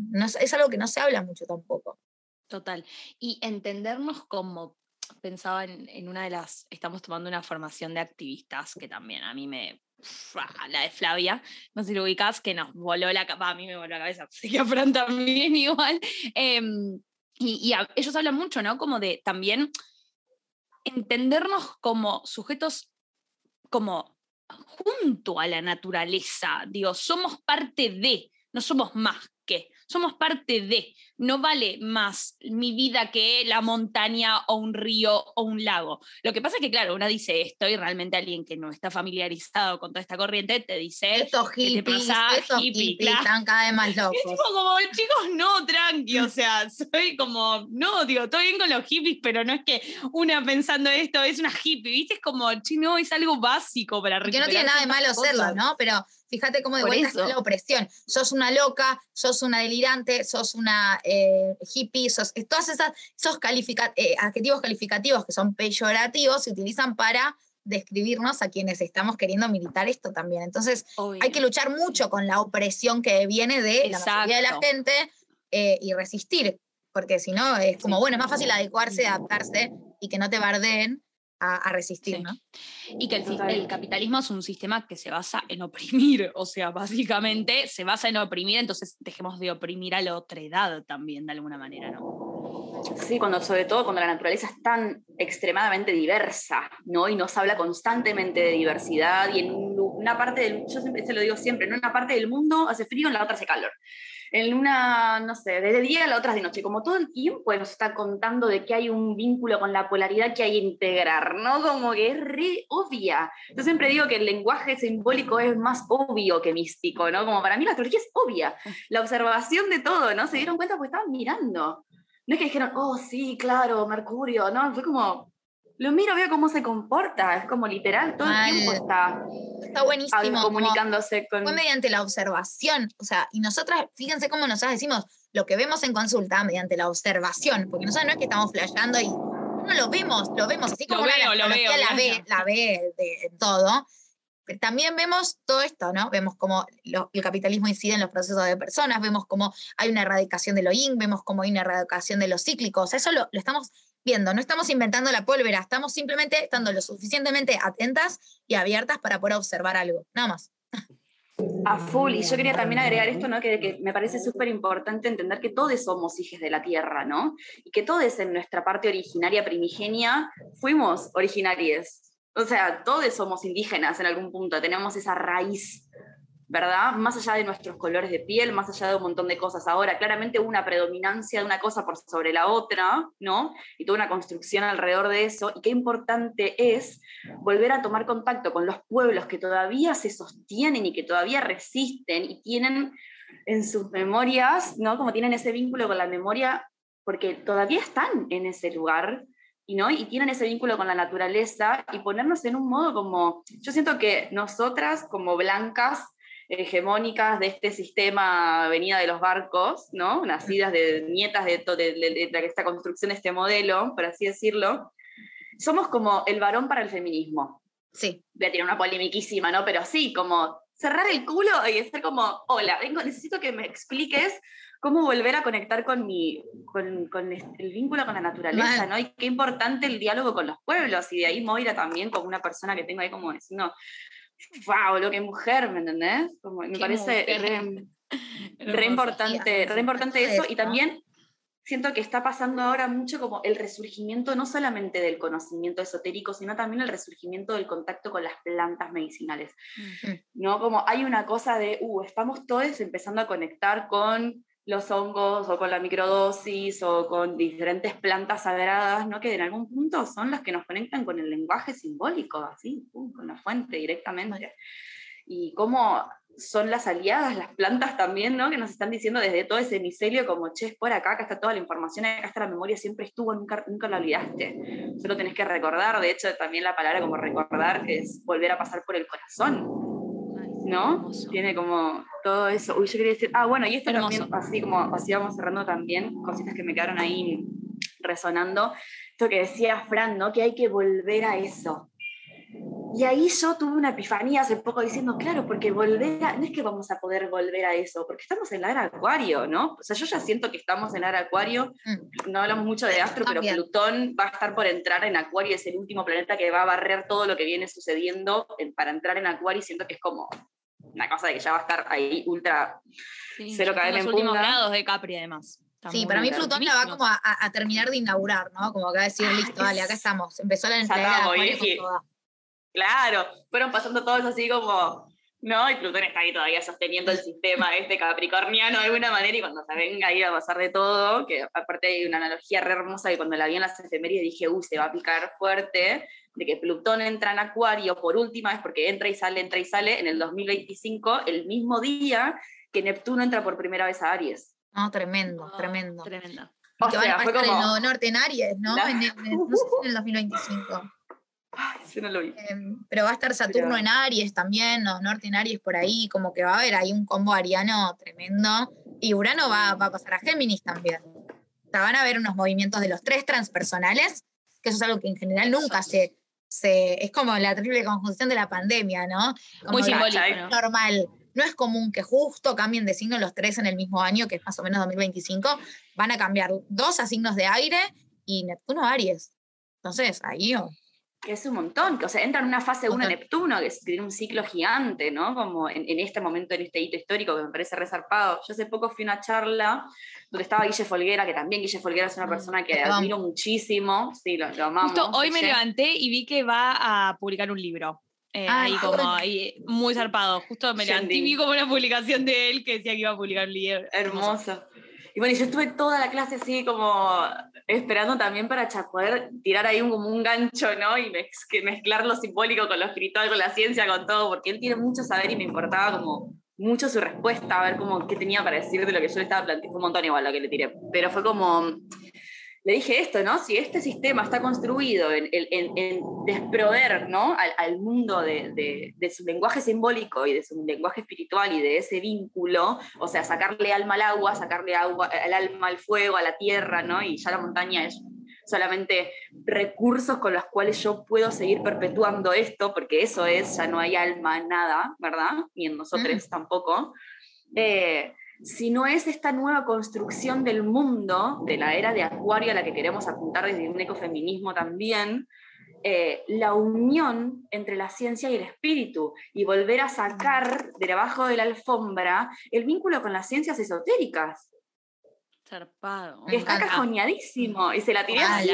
es, algo que no se habla mucho tampoco. Total. Y entendernos como pensaba en, una de las, estamos tomando una formación de activistas que también a mí me, la de Flavia, no sé si lo ubicas, que nos voló la cabeza, a mí me voló la cabeza, [LAUGHS] así también igual. Em, y ellos hablan mucho, ¿no? Como de también entendernos como sujetos como junto a la naturaleza, digo, somos parte de, no somos más que, somos parte de, no vale más mi vida que la montaña o un río o un lago. Lo que pasa es que, claro, uno dice esto y realmente alguien que no está familiarizado con toda esta corriente te dice... Estos hippies, estos hippies están cada vez más [LAUGHS] locos. Es como, chicos, no, tranqui, o [LAUGHS] sea, soy como, no, digo, estoy bien con los hippies, pero no es que una pensando esto es una hippie, ¿viste? Es como, chino, es algo básico para Que no tiene nada de malo serlo, ¿no? Pero fíjate cómo de vuelta está la opresión. Sos una loca, sos una delirante, sos una eh, hippie, sos, todos esas, esos eh, adjetivos calificativos que son peyorativos se utilizan para describirnos a quienes estamos queriendo militar esto también. Entonces hay que luchar mucho con la opresión que viene de la mayoría de la gente eh, y resistir, porque si no es como, bueno, es más fácil adecuarse, adaptarse y que no te barden a, resistir, ¿no? Y que el, capitalismo es un sistema que se basa en oprimir, [LAUGHS] o sea, básicamente se basa en oprimir, entonces dejemos de oprimir a la otra edad también, de alguna manera, ¿no? Sí, cuando, sobre todo cuando la naturaleza es tan extremadamente diversa, ¿no? Y nos habla constantemente de diversidad y en una parte del, yo siempre, lo digo siempre, en una parte del mundo hace frío, en la otra hace calor. En una, no sé, de día a la otra de noche, como todo el tiempo nos está contando de que hay un vínculo con la polaridad que hay que integrar, ¿no? Como que es re obvia. Yo siempre digo que el lenguaje simbólico es más obvio que místico, ¿no? Como para mí la astrología es obvia, la observación de todo, ¿no? Se dieron cuenta porque estaban mirando. No es que dijeron, oh, sí, claro, Mercurio, ¿no? Fue como, lo miro, veo cómo se comporta, es como literal, todo el tiempo está, está buenísimo, comunicándose con... Fue mediante la observación, o sea, y nosotras, fíjense cómo nosotras decimos lo que vemos en consulta mediante la observación, porque nosotros no es que estamos flasheando y no lo vemos, lo vemos, así como la, la, ve, la ve de todo, también vemos todo esto, ¿no? Vemos cómo el capitalismo incide en los procesos de personas, vemos cómo hay una erradicación de lo yin, vemos cómo hay una erradicación de los cíclicos. Eso lo, estamos viendo, no estamos inventando la pólvora, estamos simplemente estando lo suficientemente atentas y abiertas para poder observar algo, nada más. A full, y yo quería también agregar esto, ¿no? que, que me parece súper importante entender que todos somos hijos de la tierra, ¿no? Y que todos en nuestra parte originaria, primigenia, fuimos originarios o sea, todos somos indígenas en algún punto, tenemos esa raíz, ¿verdad? Más allá de nuestros colores de piel, más allá de un montón de cosas. Ahora, claramente una predominancia de una cosa por sobre la otra, ¿no? Y toda una construcción alrededor de eso. Y qué importante es volver a tomar contacto con los pueblos que todavía se sostienen y que todavía resisten y tienen en sus memorias, ¿no? Como tienen ese vínculo con la memoria, porque todavía están en ese lugar y, ¿no? y tienen ese vínculo con la naturaleza y ponernos en un modo como, yo siento que nosotras como blancas hegemónicas de este sistema venida de los barcos, ¿no? nacidas de nietas de, de, de, esta construcción de este modelo, por así decirlo, somos como el varón para el feminismo. Sí. Voy a tirar una polemiquísima, ¿no? Pero sí, como cerrar el culo y estar como, hola, vengo, necesito que me expliques cómo volver a conectar con, mi, con, con el vínculo con la naturaleza, ¿no? Y qué importante el diálogo con los pueblos. Y de ahí Moira también, como una persona que tengo ahí como diciendo, wow, lo que mujer, ¿me entendés? Como, me parece re, [LAUGHS] importante, re importante eso. Y también siento que está pasando ahora mucho como el resurgimiento no solamente del conocimiento esotérico, sino también el resurgimiento del contacto con las plantas medicinales. ¿No? Como hay una cosa de, uh, estamos todos empezando a conectar con los hongos o con la microdosis o con diferentes plantas sagradas, ¿no? que en algún punto son las que nos conectan con el lenguaje simbólico, así, con la fuente directamente. Y cómo son las aliadas, las plantas también, ¿no? que nos están diciendo desde todo ese micelio como, che, es por acá, acá está toda la información, acá está la memoria, siempre estuvo, nunca, nunca la olvidaste. Solo tenés que recordar, de hecho también la palabra como recordar es volver a pasar por el corazón ¿no? Tiene como todo eso. Uy, yo quería decir, ah, bueno, y esto también, así como así vamos cerrando también, cositas que me quedaron ahí resonando, esto que decía Fran, ¿no? Que hay que volver a eso. Y ahí yo tuve una epifanía hace poco diciendo, claro, porque volver a, no es que vamos a poder volver a eso, porque estamos en la era acuario, ¿no? O sea, yo ya siento que estamos en la era acuario, mm. no hablamos mucho de astro, pero Plutón va a estar por entrar en acuario, es el último planeta que va a barrer todo lo que viene sucediendo para entrar en acuario y siento que es como una cosa de que ya va a estar ahí ultra cero km en últimos grados de Capri además. sí, para mí Plutón ya va como a, terminar de inaugurar, ¿no? Como acá decir, listo, dale, acá estamos. Empezó la entrada Claro, fueron pasando todos así como, ¿no? Y Plutón está ahí todavía sosteniendo el sistema este capricorniano de alguna manera y cuando se venga ahí a pasar de todo, que aparte hay una analogía re hermosa que cuando la vi en las efemérides dije, uy, se va a picar fuerte, de que Plutón entra en Acuario por última vez, porque entra y sale, entra y sale, en el 2025, el mismo día que Neptuno entra por primera vez a Aries. No, tremendo, tremendo. Tremendo. O sea, fue como... en norte en Aries, ¿no? En, no sé si en el 2025. Ay, sí, no lo vi. Em, pero va a estar Saturno en Aries también, ¿no? Norte en Aries por ahí, como que va a haber ahí un combo ariano tremendo. Y Urano va, va a pasar a Géminis también. O sea, van a haber unos movimientos de los tres transpersonales, que eso es algo que en general nunca se, es como la triple conjunción de la pandemia, ¿no? Muy simbólico. Normal. No es común que justo cambien de signo los tres en el mismo año, que es más o menos 2025. Van a cambiar dos a signos de aire y Neptuno a Aries. Entonces, ahí oh. Que es un montón, que, o sea, entra en una fase 1 Neptuno, que tiene un ciclo gigante, ¿no? Como en, este momento, en este hito histórico que me parece resarpado. Yo hace poco fui a una charla donde estaba Guille Folguera, que también Guille Folguera es una mm, persona que admiro muchísimo, sí, lo, amamos. Justo hoy me levanté y vi que va a publicar un libro. Eh, ahí como ahí, muy zarpado. Justo me levanté y vi como una publicación de él que decía que iba a publicar un libro. Hermoso. Y bueno, yo estuve toda la clase así como esperando también para poder tirar ahí un, como un gancho, ¿no? Y mezclar lo simbólico con lo espiritual, con la ciencia, con todo, porque él tiene mucho saber y me importaba como mucho su respuesta, a ver cómo, qué tenía para decir de lo que yo le estaba planteando, un montón igual lo que le tiré, pero fue como, le dije esto, ¿no? Si este sistema está construido en, desprover, ¿no? Al, mundo de, su lenguaje simbólico y de su lenguaje espiritual y de ese vínculo, o sea, sacarle alma al agua, sacarle agua, al alma al fuego, a la tierra, ¿no? Y ya la montaña es solamente recursos con los cuales yo puedo seguir perpetuando esto, porque eso es, ya no hay alma, nada, ¿verdad? Ni en nosotros tampoco. Eh, si no es esta nueva construcción del mundo, de la era de Acuario a la que queremos apuntar desde un ecofeminismo también, eh, la unión entre la ciencia y el espíritu y volver a sacar de debajo de la alfombra el vínculo con las ciencias esotéricas. Zarpado. Que está cajoneadísimo y se la tiré así.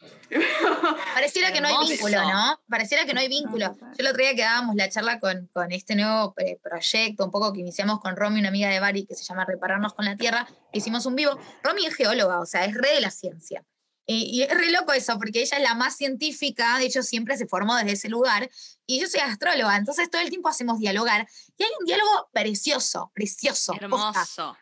[LAUGHS] Pareciera que no hay vínculo, ¿no? Pareciera que no hay vínculo. Yo el otro día que dábamos la charla con, con este nuevo eh, proyecto, un poco que iniciamos con Romy, una amiga de Bari, que se llama Repararnos con la Tierra, hicimos un vivo. Romy es geóloga, o sea, es re de la ciencia. Y, es re loco eso, porque ella es la más científica, de hecho siempre se formó desde ese lugar, y yo soy astróloga, entonces todo el tiempo hacemos dialogar, y hay un diálogo precioso, precioso. Hermoso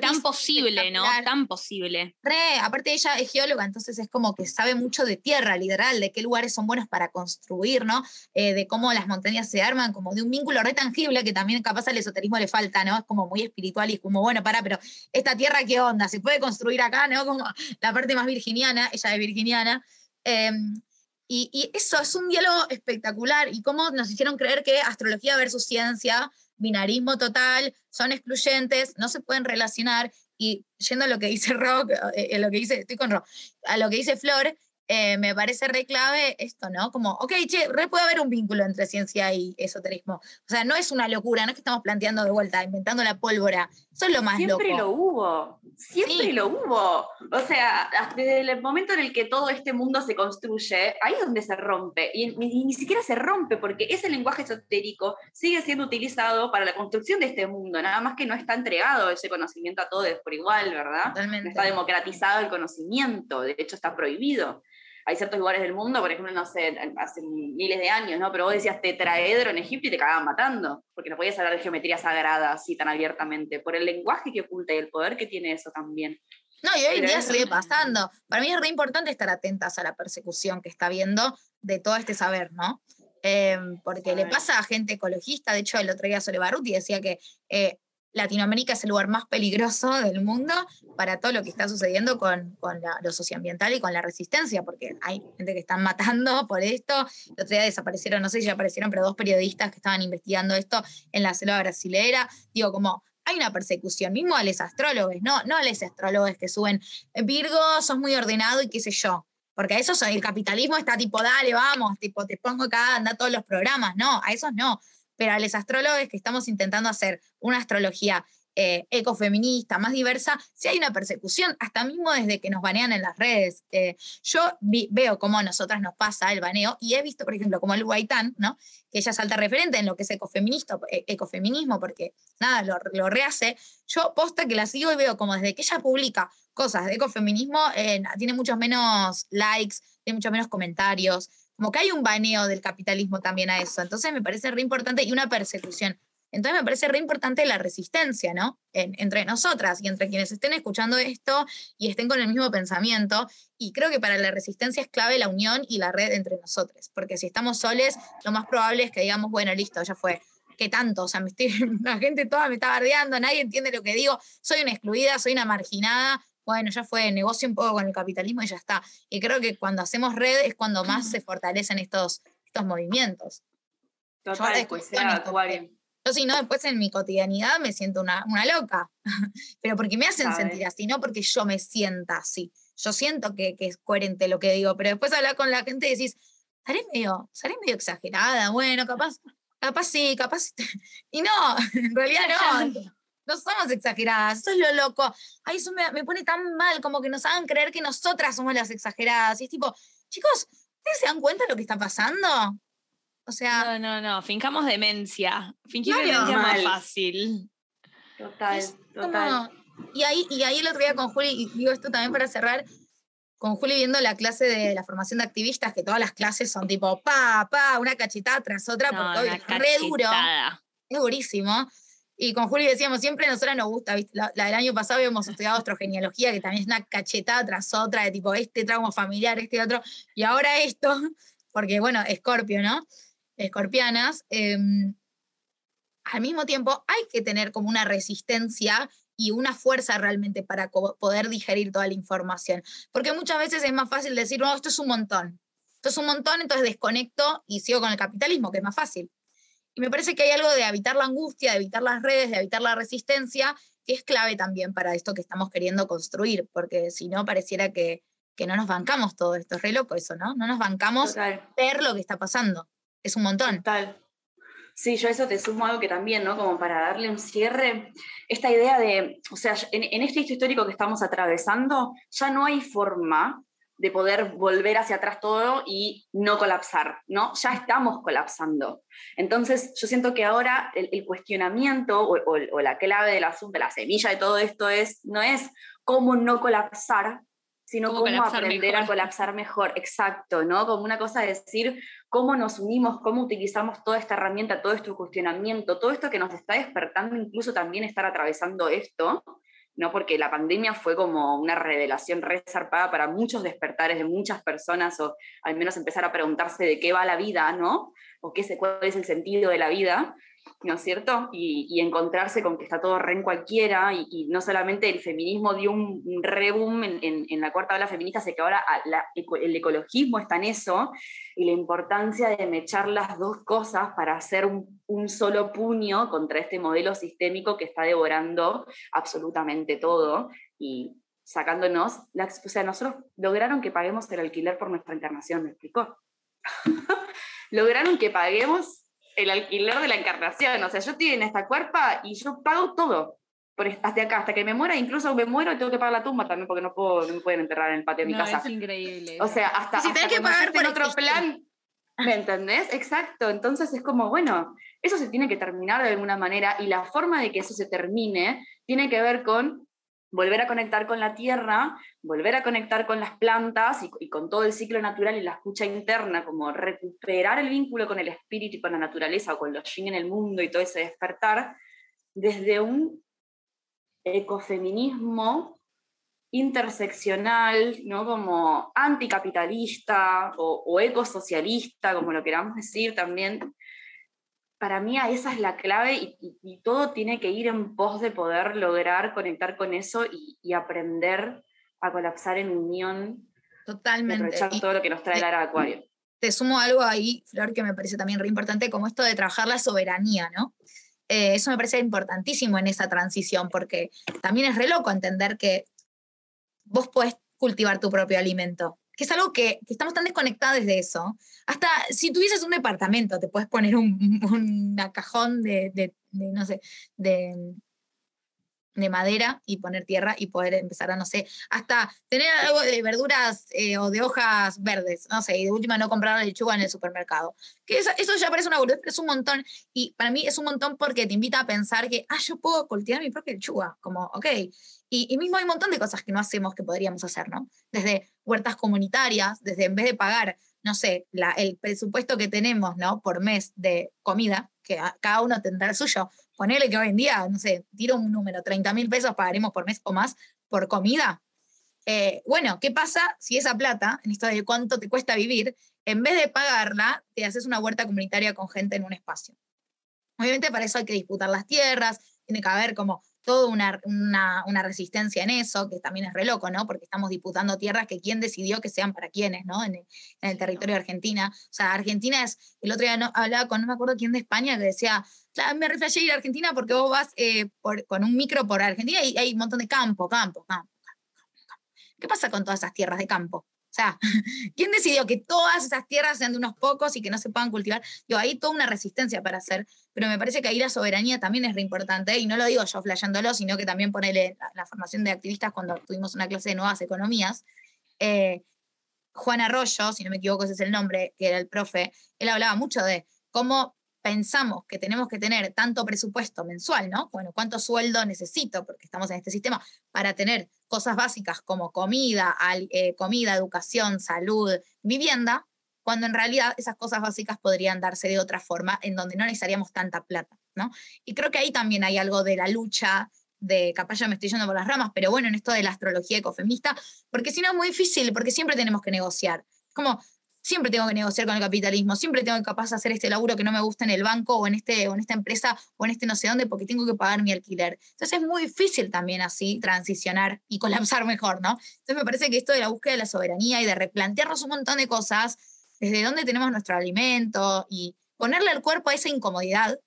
tan posible, ¿no? Tan posible. Re, aparte ella es geóloga, entonces es como que sabe mucho de tierra, literal, de qué lugares son buenos para construir, ¿no? Eh, de cómo las montañas se arman, como de un vínculo re tangible que también capaz al esoterismo le falta, ¿no? Es como muy espiritual y es como, bueno, para, pero esta tierra, ¿qué onda? ¿Se puede construir acá, no? Como la parte más virginiana, ella es virginiana. Em, y, y, eso es un diálogo espectacular y cómo nos hicieron creer que astrología versus ciencia binarismo total, son excluyentes, no se pueden relacionar. Y yendo a lo que dice Rock, eh, lo que dice, estoy con Rock, a lo que dice Flor, eh, me parece re clave esto, ¿no? Como, ok, che, re puede haber un vínculo entre ciencia y esoterismo. O sea, no es una locura, no es que estamos planteando de vuelta, inventando la pólvora. Eso es lo más Siempre lo hubo, siempre lo hubo. O sea, desde el momento en el que todo este mundo se construye, ahí es donde se rompe. Y, ni siquiera se rompe, porque ese lenguaje esotérico sigue siendo utilizado para la construcción de este mundo, nada más que no está entregado ese conocimiento a todos por igual, ¿verdad? Totalmente. No está democratizado el conocimiento, de hecho está prohibido hay ciertos lugares del mundo, por ejemplo, no sé, hace miles de años, ¿no? Pero vos decías tetraedro en Egipto y te cagaban matando, porque no podías hablar de geometría sagrada así tan abiertamente, por el lenguaje que oculta y el poder que tiene eso también. No, y hoy en día sigue pasando. Para mí es re importante estar atentas a la persecución que está viendo de todo este saber, ¿no? Eh, porque le pasa a gente ecologista, de hecho el otro día Sole Baruti decía que eh, Latinoamérica es el lugar más peligroso del mundo para todo lo que está sucediendo con, lo socioambiental y con la resistencia, porque hay gente que están matando por esto. El otro día desaparecieron, no sé si ya aparecieron, pero dos periodistas que estaban investigando esto en la selva brasilera. Digo, como hay una persecución, mismo a los astrólogos, no, no a los astrólogos que suben, Virgo, sos muy ordenado y qué sé yo. Porque a esos el capitalismo está tipo, dale, vamos, tipo, te pongo acá, anda todos los programas. No, a esos no pero a los astrólogos que estamos intentando hacer una astrología eh, ecofeminista, más diversa, si hay una persecución, hasta mismo desde que nos banean en las redes. Eh, yo veo cómo a nosotras nos pasa el baneo y he visto, por ejemplo, como el Guaitán, ¿no? que ella salta referente en lo que es ecofeminista, eh, ecofeminismo, porque nada, lo, lo, rehace. Yo posta que la sigo y veo como desde que ella publica cosas de ecofeminismo, tiene muchos menos likes, tiene muchos menos comentarios como que hay un baneo del capitalismo también a eso. Entonces me parece re importante y una persecución. Entonces me parece re importante la resistencia, ¿no? entre nosotras y entre quienes estén escuchando esto y estén con el mismo pensamiento. Y creo que para la resistencia es clave la unión y la red entre nosotros, porque si estamos soles, lo más probable es que digamos, bueno, listo, ya fue. ¿Qué tanto? O sea, me estoy, [LAUGHS] la gente toda me está bardeando, nadie entiende lo que digo, soy una excluida, soy una marginada, bueno, ya fue, negocio un poco con el capitalismo y ya está. Y creo que cuando hacemos red es cuando más se fortalecen estos, estos movimientos. Total, yo, pues yo si no, después en mi cotidianidad me siento una, una loca, [LAUGHS] pero porque me hacen sentir así, no porque yo me sienta así. Yo siento que, que, es coherente lo que digo, pero después hablar con la gente y decís, ¿seré medio, seré medio exagerada, bueno, capaz, capaz sí, capaz... [LAUGHS] Y no, [LAUGHS] en realidad no no somos exageradas, eso es lo loco. Ay, eso me, pone tan mal, como que nos hagan creer que nosotras somos las exageradas. Y es tipo, chicos, ¿ustedes se dan cuenta de lo que está pasando? O sea. No, no, no. Fincamos demencia. Fingir demencia es más fácil. Total, total. Y ahí, y ahí el otro día con Juli, y digo esto también para cerrar, con Juli viendo la clase de la formación de activistas, que todas las clases son tipo pa, pa, una cachetada tras otra, porque hoy es re duro. Es durísimo. Y con Juli decíamos, siempre a nosotras nos gusta, La, del año pasado habíamos estudiado astrogenealogía, que también es una cachetada tras otra, de tipo este trauma familiar, este otro, y ahora esto, [LAUGHS] porque bueno, Escorpio, ¿no? Escorpianas. Em, al mismo tiempo hay que tener como una resistencia y una fuerza realmente para poder digerir toda la información. Porque muchas veces es más fácil decir, no, esto es un montón. Esto es un montón, entonces desconecto y sigo con el capitalismo, que es más fácil. Y me parece que hay algo de evitar la angustia, de evitar las redes, de evitar la resistencia, que es clave también para esto que estamos queriendo construir, porque si no pareciera que, que no nos bancamos todo esto. Es re loco eso, ¿no? No nos bancamos ver lo que está pasando. Es un montón. Total. Sí, yo eso te sumo algo que también, ¿no? Como para darle un cierre, esta idea de, o sea, en, en este hecho histórico que estamos atravesando, ya no hay forma de poder volver hacia atrás todo y no colapsar, ¿no? Ya estamos colapsando. Entonces, yo siento que ahora el, cuestionamiento o, o, la clave del asunto, la semilla de todo esto es, no es cómo no colapsar, sino cómo, aprender a colapsar mejor. Exacto, ¿no? Como una cosa de decir cómo nos unimos, cómo utilizamos toda esta herramienta, todo este cuestionamiento, todo esto que nos está despertando, incluso también estar atravesando esto, ¿no? Porque la pandemia fue como una revelación resarpada para muchos despertares de muchas personas, o al menos empezar a preguntarse de qué va la vida, ¿no? O qué, cuál es el sentido de la vida. ¿No es cierto? Y, encontrarse con que está todo re en cualquiera, y, no solamente el feminismo dio un, reboom en, la cuarta ola feminista, sino que ahora el ecologismo está en eso, y la importancia de mechar las dos cosas para hacer un, solo puño contra este modelo sistémico que está devorando absolutamente todo y sacándonos, o sea, nosotros lograron que paguemos el alquiler por nuestra encarnación, ¿me explicó? [LAUGHS] lograron que paguemos el alquiler de la encarnación. O sea, yo estoy en esta cuerpa y yo pago todo. Por hasta acá, hasta que me muera, incluso me muero y tengo que pagar la tumba también porque no, puedo, no me pueden enterrar en el patio de mi casa. Es increíble. O sea, hasta, si hasta que pagar en otro plan. ¿Me entendés? Exacto. Entonces es como, bueno, eso se tiene que terminar de alguna manera y la forma de que eso se termine tiene que ver con volver a conectar con la tierra, volver a conectar con las plantas y, con todo el ciclo natural y la escucha interna, como recuperar el vínculo con el espíritu y con la naturaleza o con los yin en el mundo y todo ese despertar, desde un ecofeminismo interseccional, ¿no? como anticapitalista o, o ecosocialista, como lo queramos decir también, para mí esa es la clave y, todo tiene que ir en pos de poder lograr conectar con eso y, aprender a colapsar en unión. Totalmente. Aprovechar todo lo que nos trae el ara acuario. Te sumo algo ahí, Flor, que me parece también re importante, como esto de trabajar la soberanía, ¿no? Eh, eso me parece importantísimo en esa transición, porque también es re loco entender que vos podés cultivar tu propio alimento que es algo que, estamos tan desconectados de eso. Hasta si tuvieses un departamento, te puedes poner un, un cajón de, no sé, de, de madera y poner tierra y poder empezar a, no sé, hasta tener algo de verduras eh, o de hojas verdes, no sé, y de última no comprar lechuga en el supermercado. Que eso, ya parece una boludez, pero es un montón. Y para mí es un montón porque te invita a pensar que, ah, yo puedo cultivar mi propia lechuga. Como, ok, y, mismo hay un montón de cosas que no hacemos que podríamos hacer, ¿no? Desde huertas comunitarias, desde en vez de pagar, no sé, la, el presupuesto que tenemos, ¿no? Por mes de comida, que cada uno tendrá el suyo. Ponele que hoy en día, no sé, tiro un número, 30 mil pesos pagaremos por mes o más por comida. Eh, bueno, ¿qué pasa si esa plata, en esto de cuánto te cuesta vivir, en vez de pagarla, te haces una huerta comunitaria con gente en un espacio? Obviamente para eso hay que disputar las tierras, tiene que haber como toda una, una, resistencia en eso, que también es re loco, ¿no? Porque estamos disputando tierras que quién decidió que sean para quiénes, ¿no? En el, territorio de Argentina. O sea, Argentina es, el otro día no, hablaba con, no me acuerdo quién de España, que decía, me reflejé ir a Argentina porque vos vas eh, con un micro por Argentina y hay un montón de campo, campo, campo, campo. ¿Qué pasa con todas esas tierras de campo? O sea, [LAUGHS] ¿quién decidió que todas esas tierras sean de unos pocos y que no se puedan cultivar? Yo, hay toda una resistencia para hacer, pero me parece que ahí la soberanía también es re importante, y no lo digo yo flayándolo, sino que también ponerle la, formación de activistas cuando tuvimos una clase de nuevas economías. Eh, Juan Arroyo, si no me equivoco ese es el nombre, que era el profe, él hablaba mucho de cómo pensamos que tenemos que tener tanto presupuesto mensual, ¿no? Bueno, ¿cuánto sueldo necesito? Porque estamos en este sistema para tener cosas básicas como comida, eh, comida, educación, salud, vivienda, cuando en realidad esas cosas básicas podrían darse de otra forma, en donde no necesitaríamos tanta plata, ¿no? Y creo que ahí también hay algo de la lucha de, capaz ya me estoy yendo por las ramas, pero bueno, en esto de la astrología ecofeminista, porque si no es muy difícil, porque siempre tenemos que negociar. Como, siempre tengo que negociar con el capitalismo, siempre tengo que capaz hacer este laburo que no me gusta en el banco o en, este, o en esta empresa o en este no sé dónde porque tengo que pagar mi alquiler. Entonces es muy difícil también así transicionar y colapsar mejor, ¿no? Entonces me parece que esto de la búsqueda de la soberanía y de replantearnos un montón de cosas, desde dónde tenemos nuestro alimento y ponerle al cuerpo a esa incomodidad,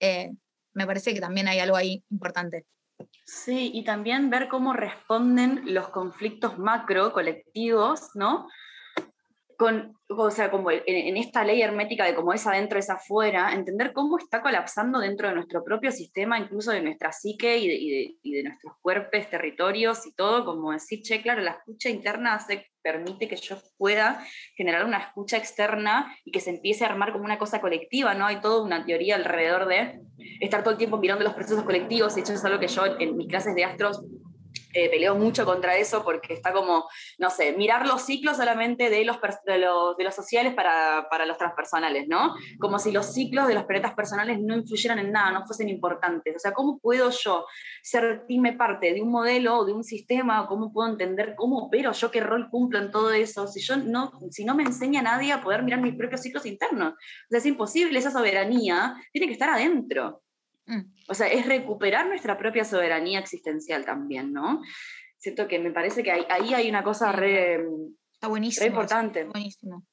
eh, me parece que también hay algo ahí importante. Sí, y también ver cómo responden los conflictos macro colectivos, ¿no? Con, o sea, como en, esta ley hermética de cómo es adentro, es afuera, entender cómo está colapsando dentro de nuestro propio sistema, incluso de nuestra psique y de, nuestros cuerpos, territorios y todo, como decir, che, claro, la escucha interna se permite que yo pueda generar una escucha externa y que se empiece a armar como una cosa colectiva, ¿no? Hay toda una teoría alrededor de estar todo el tiempo mirando los procesos colectivos, y hecho es algo que yo en mis clases de astros eh, peleo mucho contra eso porque está como, no sé, mirar los ciclos solamente de los, de los, de los sociales para, para, los transpersonales, ¿no? Como si los ciclos de los planetas personales no influyeran en nada, no fuesen importantes. O sea, ¿cómo puedo yo sentirme parte de un modelo o de un sistema? ¿Cómo puedo entender cómo opero yo, qué rol cumplo en todo eso? Si yo no, si no me enseña nadie a poder mirar mis propios ciclos internos. O sea, es imposible, esa soberanía tiene que estar adentro. Mm. O sea, es recuperar nuestra propia soberanía existencial también, ¿no? Siento que me parece que ahí, hay una cosa re, Está buenísimo, importante. buenísimo.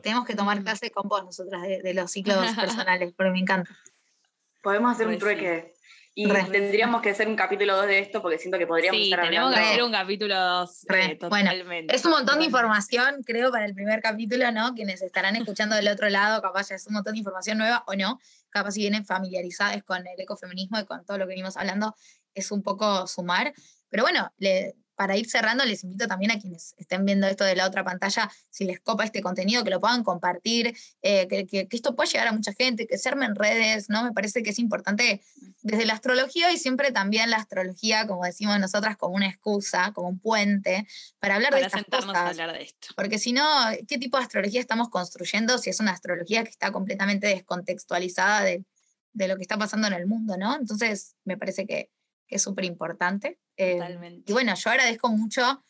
Tenemos que tomar mm. clase con vos nosotras de, los ciclos [LAUGHS] personales, porque me encanta. Podemos hacer un trueque. Y tendríamos que hacer un capítulo 2 de esto porque siento que podríamos sí, estar tenemos que hacer un capítulo 2. Eh, totalmente. es un montón de información, creo, para el primer capítulo, ¿no? Quienes estarán escuchando del otro lado, capaz ya es un montón de información nueva o no, capaz si vienen familiarizadas con el ecofeminismo y con todo lo que venimos hablando, es un poco sumar. Pero bueno, le, para ir cerrando, les invito también a quienes estén viendo esto de la otra pantalla, si les copa este contenido, que lo puedan compartir, eh, que, esto pueda llegar a mucha gente, que se armen redes, ¿no? Me parece que es importante desde la astrología y siempre también la astrología, como decimos nosotras, como una excusa, como un puente, para hablar de estas cosas. A hablar de esto. Porque si no, ¿qué tipo de astrología estamos construyendo si es una astrología que está completamente descontextualizada de, de lo que está pasando en el mundo, ¿no? Entonces, me parece que que es súper importante. Eh, y bueno, yo agradezco mucho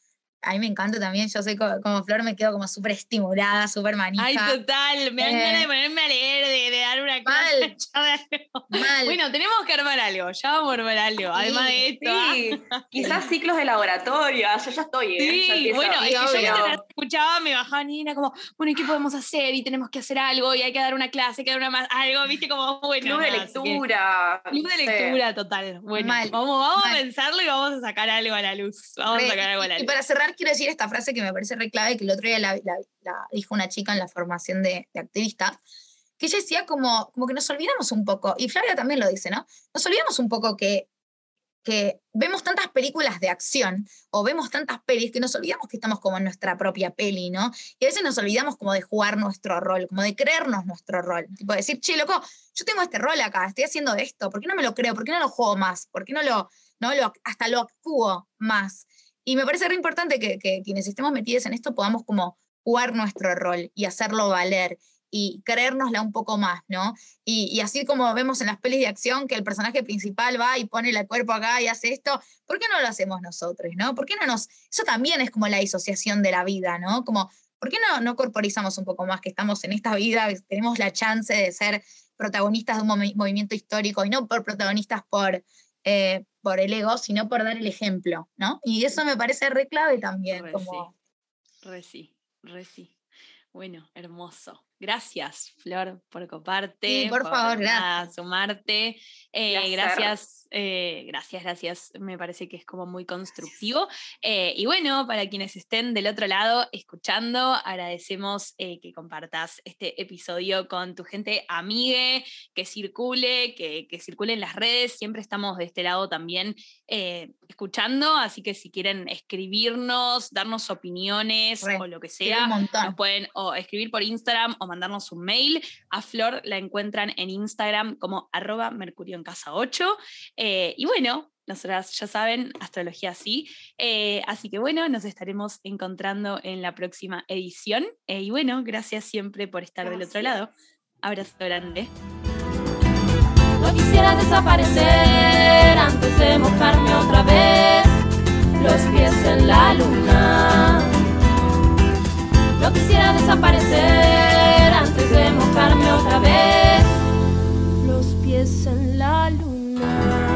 a mí me encanta también, yo sé como, Flor me quedo como súper estimulada, súper manija. Ay, total, me dan ganas de eh, ponerme a leer, de, dar una clase. [LAUGHS] Mal, Bueno, tenemos que armar algo, ya vamos a armar algo, además de esto. Sí. ¿ah? Quizás ciclos de laboratorio, yo ya estoy. ¿eh? Sí, bueno, es que yo mientras escuchaba me bajaban y era como, bueno, ¿y qué podemos hacer? Y tenemos que hacer algo, y hay que dar una clase, hay que dar una más, algo, viste, como, bueno. Club de lectura. Club de lectura, total. Bueno, vamos, vamos a pensarlo y vamos a sacar algo a la luz. Vamos a sacar algo a la luz. Y para cerrar, quiero decir esta frase que me parece re clave, que el otro día la, dijo una chica en la formación de, de activistas, que ella decía como, como que nos olvidamos un poco, y Flavia también lo dice, ¿no? Nos olvidamos un poco que, que vemos tantas películas de acción o vemos tantas pelis que nos olvidamos que estamos como en nuestra propia peli, ¿no? Y a veces nos olvidamos como de jugar nuestro rol, como de creernos nuestro rol. Tipo decir, che, loco, yo tengo este rol acá, estoy haciendo esto, ¿por qué no me lo creo? ¿Por qué no lo juego más? ¿Por qué no lo, no lo hasta lo actúo más? Y me parece re importante que, quienes estemos metidos en esto podamos como jugar nuestro rol y hacerlo valer y creérnosla un poco más, ¿no? Y, así como vemos en las pelis de acción que el personaje principal va y pone el cuerpo acá y hace esto, ¿por qué no lo hacemos nosotros, ¿no? ¿Por qué no nos... Eso también es como la disociación de la vida, ¿no? Como, ¿por qué no, no corporizamos un poco más que estamos en esta vida, tenemos la chance de ser protagonistas de un movimiento histórico y no por protagonistas por, eh, por el ego, sino por dar el ejemplo, ¿no? Y eso me parece re clave también. Re como... sí, re sí, Bueno, hermoso. Gracias, Flor, por coparte. Sí, por, favor, gracias. sumarte. Eh, gracias Eh, gracias, gracias. Me parece que es como muy constructivo. Eh, y bueno, para quienes estén del otro lado escuchando, agradecemos que compartas este episodio con tu gente amigue, que circule, que, que, circule en las redes. Siempre estamos de este lado también escuchando, así que si quieren escribirnos, darnos opiniones o lo que sea, nos pueden o escribir por Instagram o mandarnos un mail. A Flor la encuentran en Instagram como arroba mercurio en casa 8. Eh, y bueno, nosotras ya saben, astrología sí. Eh, así que bueno, nos estaremos encontrando en la próxima edición. Eh, y bueno, gracias siempre por estar del otro lado. Abrazo grande. No quisiera desaparecer antes de mojarme otra vez los pies en la luna. No quisiera desaparecer buscarme otra vez los pies en la luna.